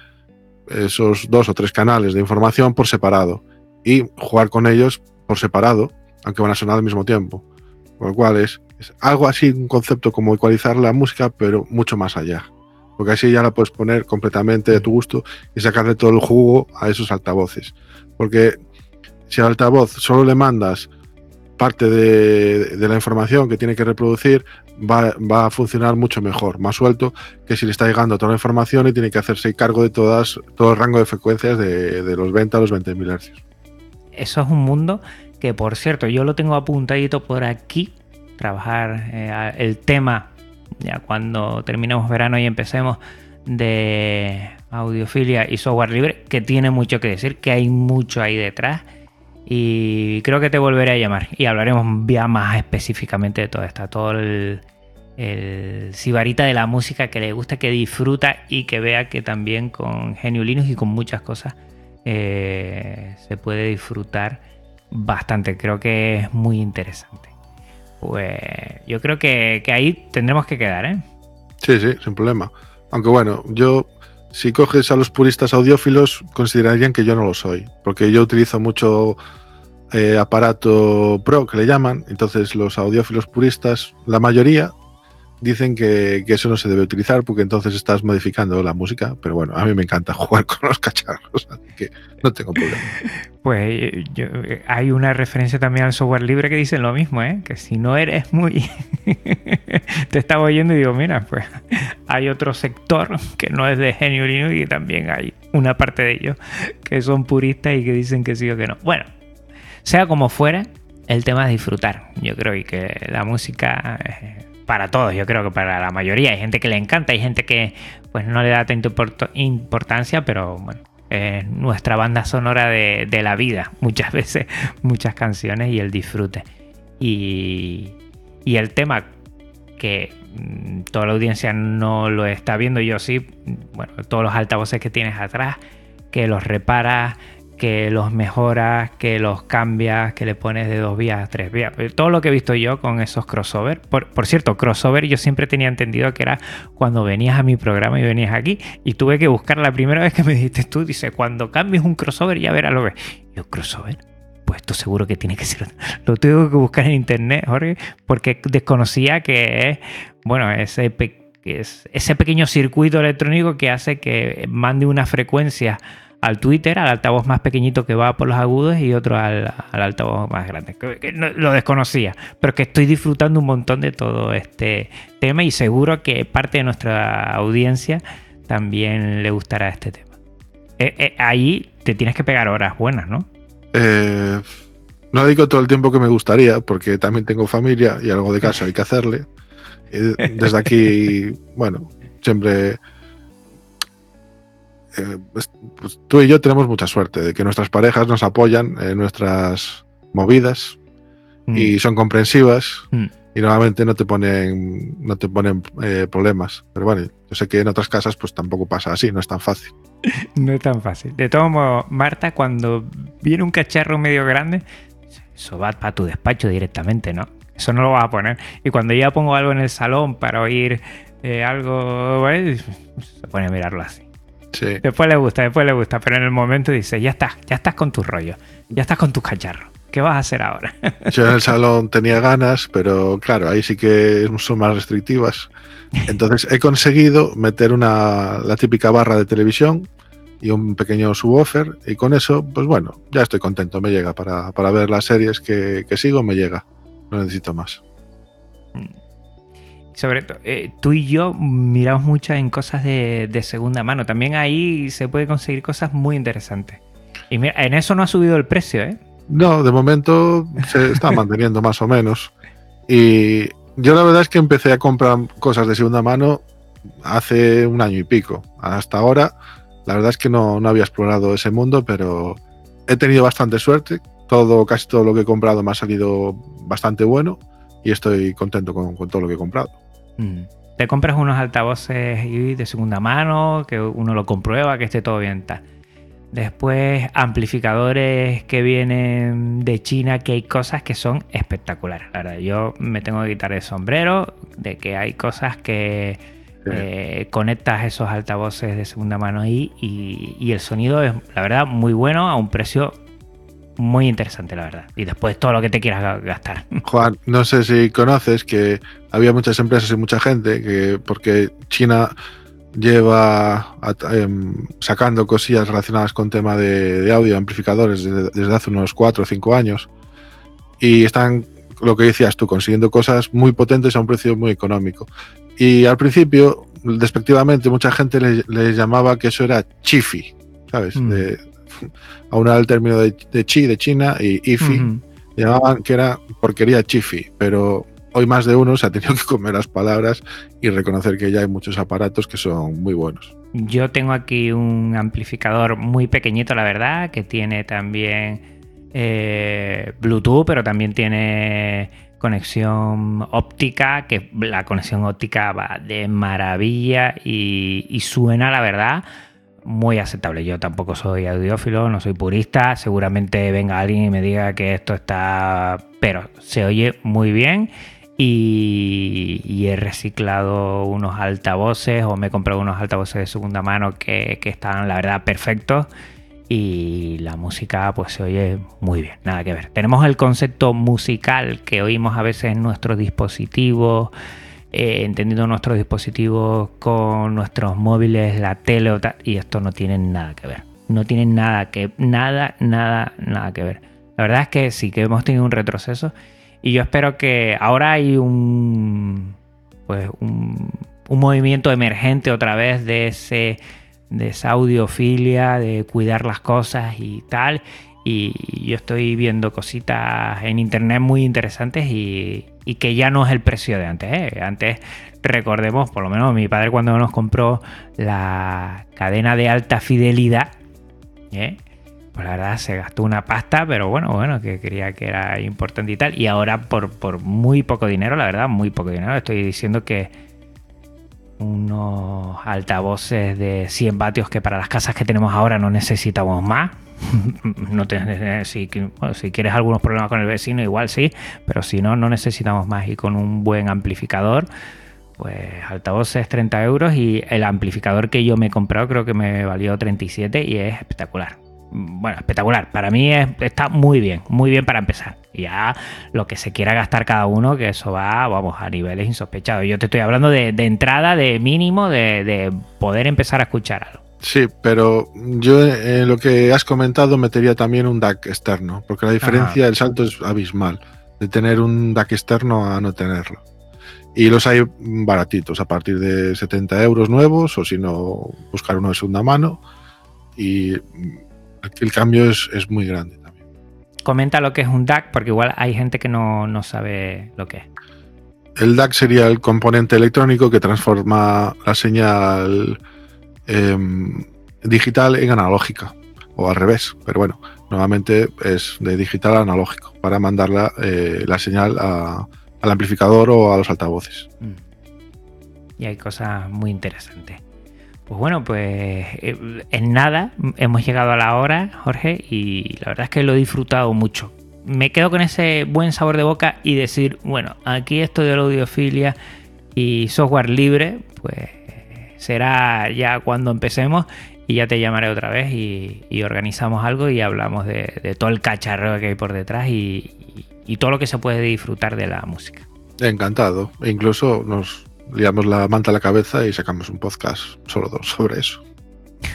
esos dos o tres canales de información por separado y jugar con ellos por separado, aunque van a sonar al mismo tiempo. Con lo cual es, algo así, un concepto como ecualizar la música, pero mucho más allá. Porque así ya la puedes poner completamente de tu gusto y sacarle todo el jugo a esos altavoces. Porque si al altavoz solo le mandas parte de, de la información que tiene que reproducir, va, a funcionar mucho mejor, más suelto que si le está llegando toda la información y tiene que hacerse cargo de todas, todo el rango de frecuencias de, los 20 a los 20.000 Hz. Eso es un mundo que, por cierto, yo lo tengo apuntadito por aquí, trabajar eh, el tema, ya cuando terminemos verano y empecemos de audiofilia y software libre, que tiene mucho que decir, que hay mucho ahí detrás. Y creo que te volveré a llamar y hablaremos ya más específicamente de todo esto, todo el, el sibarita de la música que le gusta, que disfruta y que vea que también con Genio Linux y con muchas cosas eh, se puede disfrutar bastante. Creo que es muy interesante. Pues yo creo que, ahí tendremos que quedar, ¿eh? Sí, sí, sin problema. Aunque bueno, yo, si coges a los puristas audiófilos, considerarían que yo no lo soy, porque yo utilizo mucho eh, aparato pro, que le llaman, entonces los audiófilos puristas, la mayoría, dicen que, eso no se debe utilizar porque entonces estás modificando la música, pero bueno, a mí me encanta jugar con los cacharros, así que no tengo problema. Pues hay una referencia también al software libre que dicen lo mismo, ¿eh? que si no eres muy... Te estaba oyendo y digo, mira, pues hay otro sector que no es de genio Linux y también hay una parte de ellos que son puristas y que dicen que sí o que no. Bueno, sea como fuera, el tema es disfrutar, yo creo, y que la música... Eh, para todos, yo creo que para la mayoría. Hay gente que le encanta, hay gente que pues no le da tanta importancia, pero bueno, es nuestra banda sonora de, la vida, muchas veces, muchas canciones y el disfrute. Y, y el tema que mm, toda la audiencia no lo está viendo, yo sí, bueno, todos los altavoces que tienes atrás, que los reparas, que los mejoras, que los cambias, que le pones de dos vías a tres vías. Todo lo que he visto yo con esos crossover. Por, cierto, crossover yo siempre tenía entendido que era cuando venías a mi programa y venías aquí. Y tuve que buscar la primera vez que me dijiste tú, dice, cuando cambies un crossover ya verás lo que... Yo, crossover. Pues esto seguro que tiene que ser. Lo tengo que buscar en internet, Jorge, porque desconocía que bueno, ese, ese pequeño circuito electrónico que hace que mande una frecuencia al Twitter, al altavoz más pequeñito que va por los agudos y otro al, altavoz más grande. lo desconocía, pero que estoy disfrutando un montón de todo este tema y seguro que parte de nuestra audiencia también le gustará este tema. Eh, eh, ahí te tienes que pegar horas buenas, ¿no? Eh, no digo todo el tiempo que me gustaría, porque también tengo familia y algo de casa hay que hacerle. Desde aquí, bueno, siempre eh, pues, pues, tú y yo tenemos mucha suerte de que nuestras parejas nos apoyan en nuestras movidas y mm. son comprensivas mm. y normalmente no te ponen no te ponen eh, problemas. Pero bueno, yo sé que en otras casas pues tampoco pasa así, no es tan fácil. no es tan fácil. De todo modo, Marta, cuando viene un cacharro medio grande, eso va para tu despacho directamente, ¿no? Eso no lo vas a poner. Y cuando ya pongo algo en el salón para oír eh, algo, se pone a mirarlo así. Después le gusta, después le gusta, pero en el momento dice, ya estás, ya estás con tu rollo, ya estás con tu cacharro. ¿Qué vas a hacer ahora? Yo en el salón tenía ganas, pero claro, ahí sí que son más restrictivas. Entonces he conseguido meter una, la típica barra de televisión y un pequeño subwoofer y con eso, pues bueno, ya estoy contento, me llega para, ver las series que, que sigo, me llega, no necesito más. Mm sobre todo, eh, tú y yo miramos mucho en cosas de, segunda mano. También ahí se puede conseguir cosas muy interesantes. Y mira, en eso no ha subido el precio, ¿eh? No, de momento se está manteniendo más o menos. Y yo la verdad es que empecé a comprar cosas de segunda mano hace un año y pico. Hasta ahora, la verdad es que no, no había explorado ese mundo, pero he tenido bastante suerte. Todo, casi todo lo que he comprado me ha salido bastante bueno y estoy contento con, con todo lo que he comprado. Mm. Te compras unos altavoces y de segunda mano, que uno lo comprueba, que esté todo bien tal. Después amplificadores que vienen de China, que hay cosas que son espectaculares. La verdad, yo me tengo que quitar el sombrero de que hay cosas que eh, conectas esos altavoces de segunda mano ahí y, y el sonido es, la verdad, muy bueno a un precio muy interesante, la verdad. Y después todo lo que te quieras ga- gastar. Juan, no sé si conoces que había muchas empresas y mucha gente que, porque China lleva em, sacando cosillas relacionadas con tema de, de audio, amplificadores, desde, desde hace unos 4 o 5 años, y están, lo que decías tú, consiguiendo cosas muy potentes a un precio muy económico. Y al principio, despectivamente, mucha gente le, le llamaba que eso era chifi, ¿sabes? Mm. De, aunar el término de, de chi, de China, y ifi, llamaban que era porquería chifi, pero hoy más de uno se ha tenido que comer las palabras y reconocer que ya hay muchos aparatos que son muy buenos. Yo tengo aquí un amplificador muy pequeñito, la verdad, que tiene también eh, Bluetooth, pero también tiene conexión óptica, que la conexión óptica va de maravilla y, y suena, la verdad, muy aceptable. Yo tampoco soy audiófilo, no soy purista. Seguramente venga alguien y me diga que esto está. Pero se oye muy bien. Y, he reciclado unos altavoces o me he comprado unos altavoces de segunda mano que, que están, la verdad, perfectos. Y la música, pues se oye muy bien, nada que ver. Tenemos el concepto musical que oímos a veces en nuestros dispositivos eh, entendiendo nuestros dispositivos con nuestros móviles, la tele y esto no tiene nada que ver. No tiene nada que, nada, nada, nada que ver. La verdad es que sí que hemos tenido un retroceso y yo espero que ahora hay un, pues un, un movimiento emergente otra vez de ese, de esa audiofilia, de cuidar las cosas y tal. Y yo estoy viendo cositas en internet muy interesantes y, que ya no es el precio de antes. ¿eh? Antes, recordemos, por lo menos mi padre cuando nos compró la cadena de alta fidelidad, ¿eh? pues la verdad se gastó una pasta, pero bueno, bueno, que quería que era importante y tal. Y ahora por, por muy poco dinero, la verdad, muy poco dinero, estoy diciendo que unos altavoces de 100 vatios que para las casas que tenemos ahora no necesitamos más. no te- si, bueno, si quieres algunos problemas con el vecino, igual sí, pero si no, no necesitamos más. Y con un buen amplificador, pues altavoces 30 euros y el amplificador que yo me he comprado creo que me valió 37 y es espectacular. Bueno, espectacular. Para mí es- está muy bien, muy bien para empezar. Ya lo que se quiera gastar cada uno, que eso va, vamos, a niveles insospechados. Yo te estoy hablando de, entrada, de mínimo, de poder empezar a escuchar algo. Sí, pero yo en lo que has comentado metería también un DAC externo, porque la diferencia, el salto es abismal, de tener un DAC externo a no tenerlo. Y los hay baratitos, a partir de 70 euros nuevos, o si no, buscar uno de segunda mano. Y el cambio es, es muy grande también. Comenta lo que es un DAC, porque igual hay gente que no, no sabe lo que es. El DAC sería el componente electrónico que transforma la señal em, digital en analógica, o al revés, pero bueno, nuevamente es de digital a analógico, para mandar la, eh, la señal al amplificador o a los altavoces. Mm. Y hay cosas muy interesantes. Pues bueno, pues eh, en nada hemos llegado a la hora, Jorge, y la verdad es que lo he disfrutado mucho. Me quedo con ese buen sabor de boca y decir, bueno, aquí esto de la audiofilia y software libre, pues será ya cuando empecemos y ya te llamaré otra vez y, y organizamos algo y hablamos de, de todo el cacharro que hay por detrás y, y- y todo lo que se puede disfrutar de la música. Encantado. E incluso nos liamos la manta a la cabeza y sacamos un podcast solo sobre eso.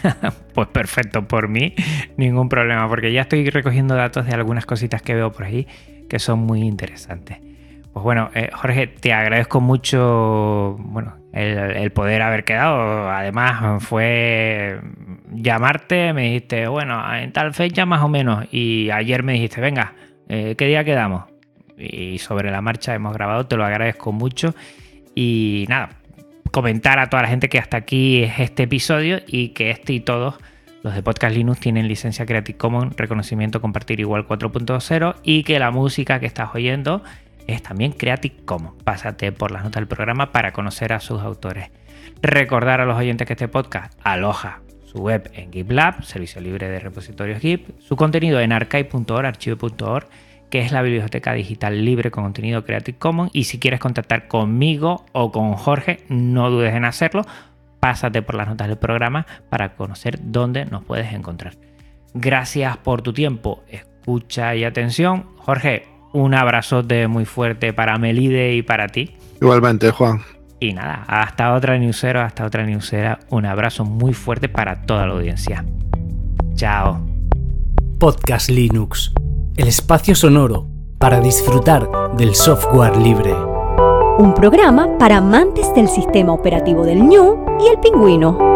Pues perfecto, por mí, ningún problema, porque ya estoy recogiendo datos de algunas cositas que veo por ahí que son muy interesantes. Pues bueno, eh, Jorge, te agradezco mucho bueno, el, poder haber quedado. Además, fue llamarte, me dijiste, bueno, en tal fecha más o menos, y ayer me dijiste, venga, eh, ¿qué día quedamos? Y sobre la marcha hemos grabado, te lo agradezco mucho. Y nada, comentar a toda la gente que hasta aquí es este episodio y que este y todos los de Podcast Linux tienen licencia Creative Commons, reconocimiento compartir igual 4.0 y que la música que estás oyendo es también Creative Commons. Pásate por las notas del programa para conocer a sus autores. Recordar a los oyentes que este podcast aloja su web en GitLab, servicio libre de repositorios Git, su contenido en archive.org, archive.org, que es la biblioteca digital libre con contenido Creative Commons. Y si quieres contactar conmigo o con Jorge, no dudes en hacerlo. Pásate por las notas del programa para conocer dónde nos puedes encontrar. Gracias por tu tiempo, escucha y atención. Jorge, un abrazote muy fuerte para Melide y para ti. Igualmente, Juan. Y nada, hasta otra newsero, hasta otra newsera. Un abrazo muy fuerte para toda la audiencia. Chao. Podcast Linux, el espacio sonoro para disfrutar del software libre. Un programa para amantes del sistema operativo del ñu y el pingüino.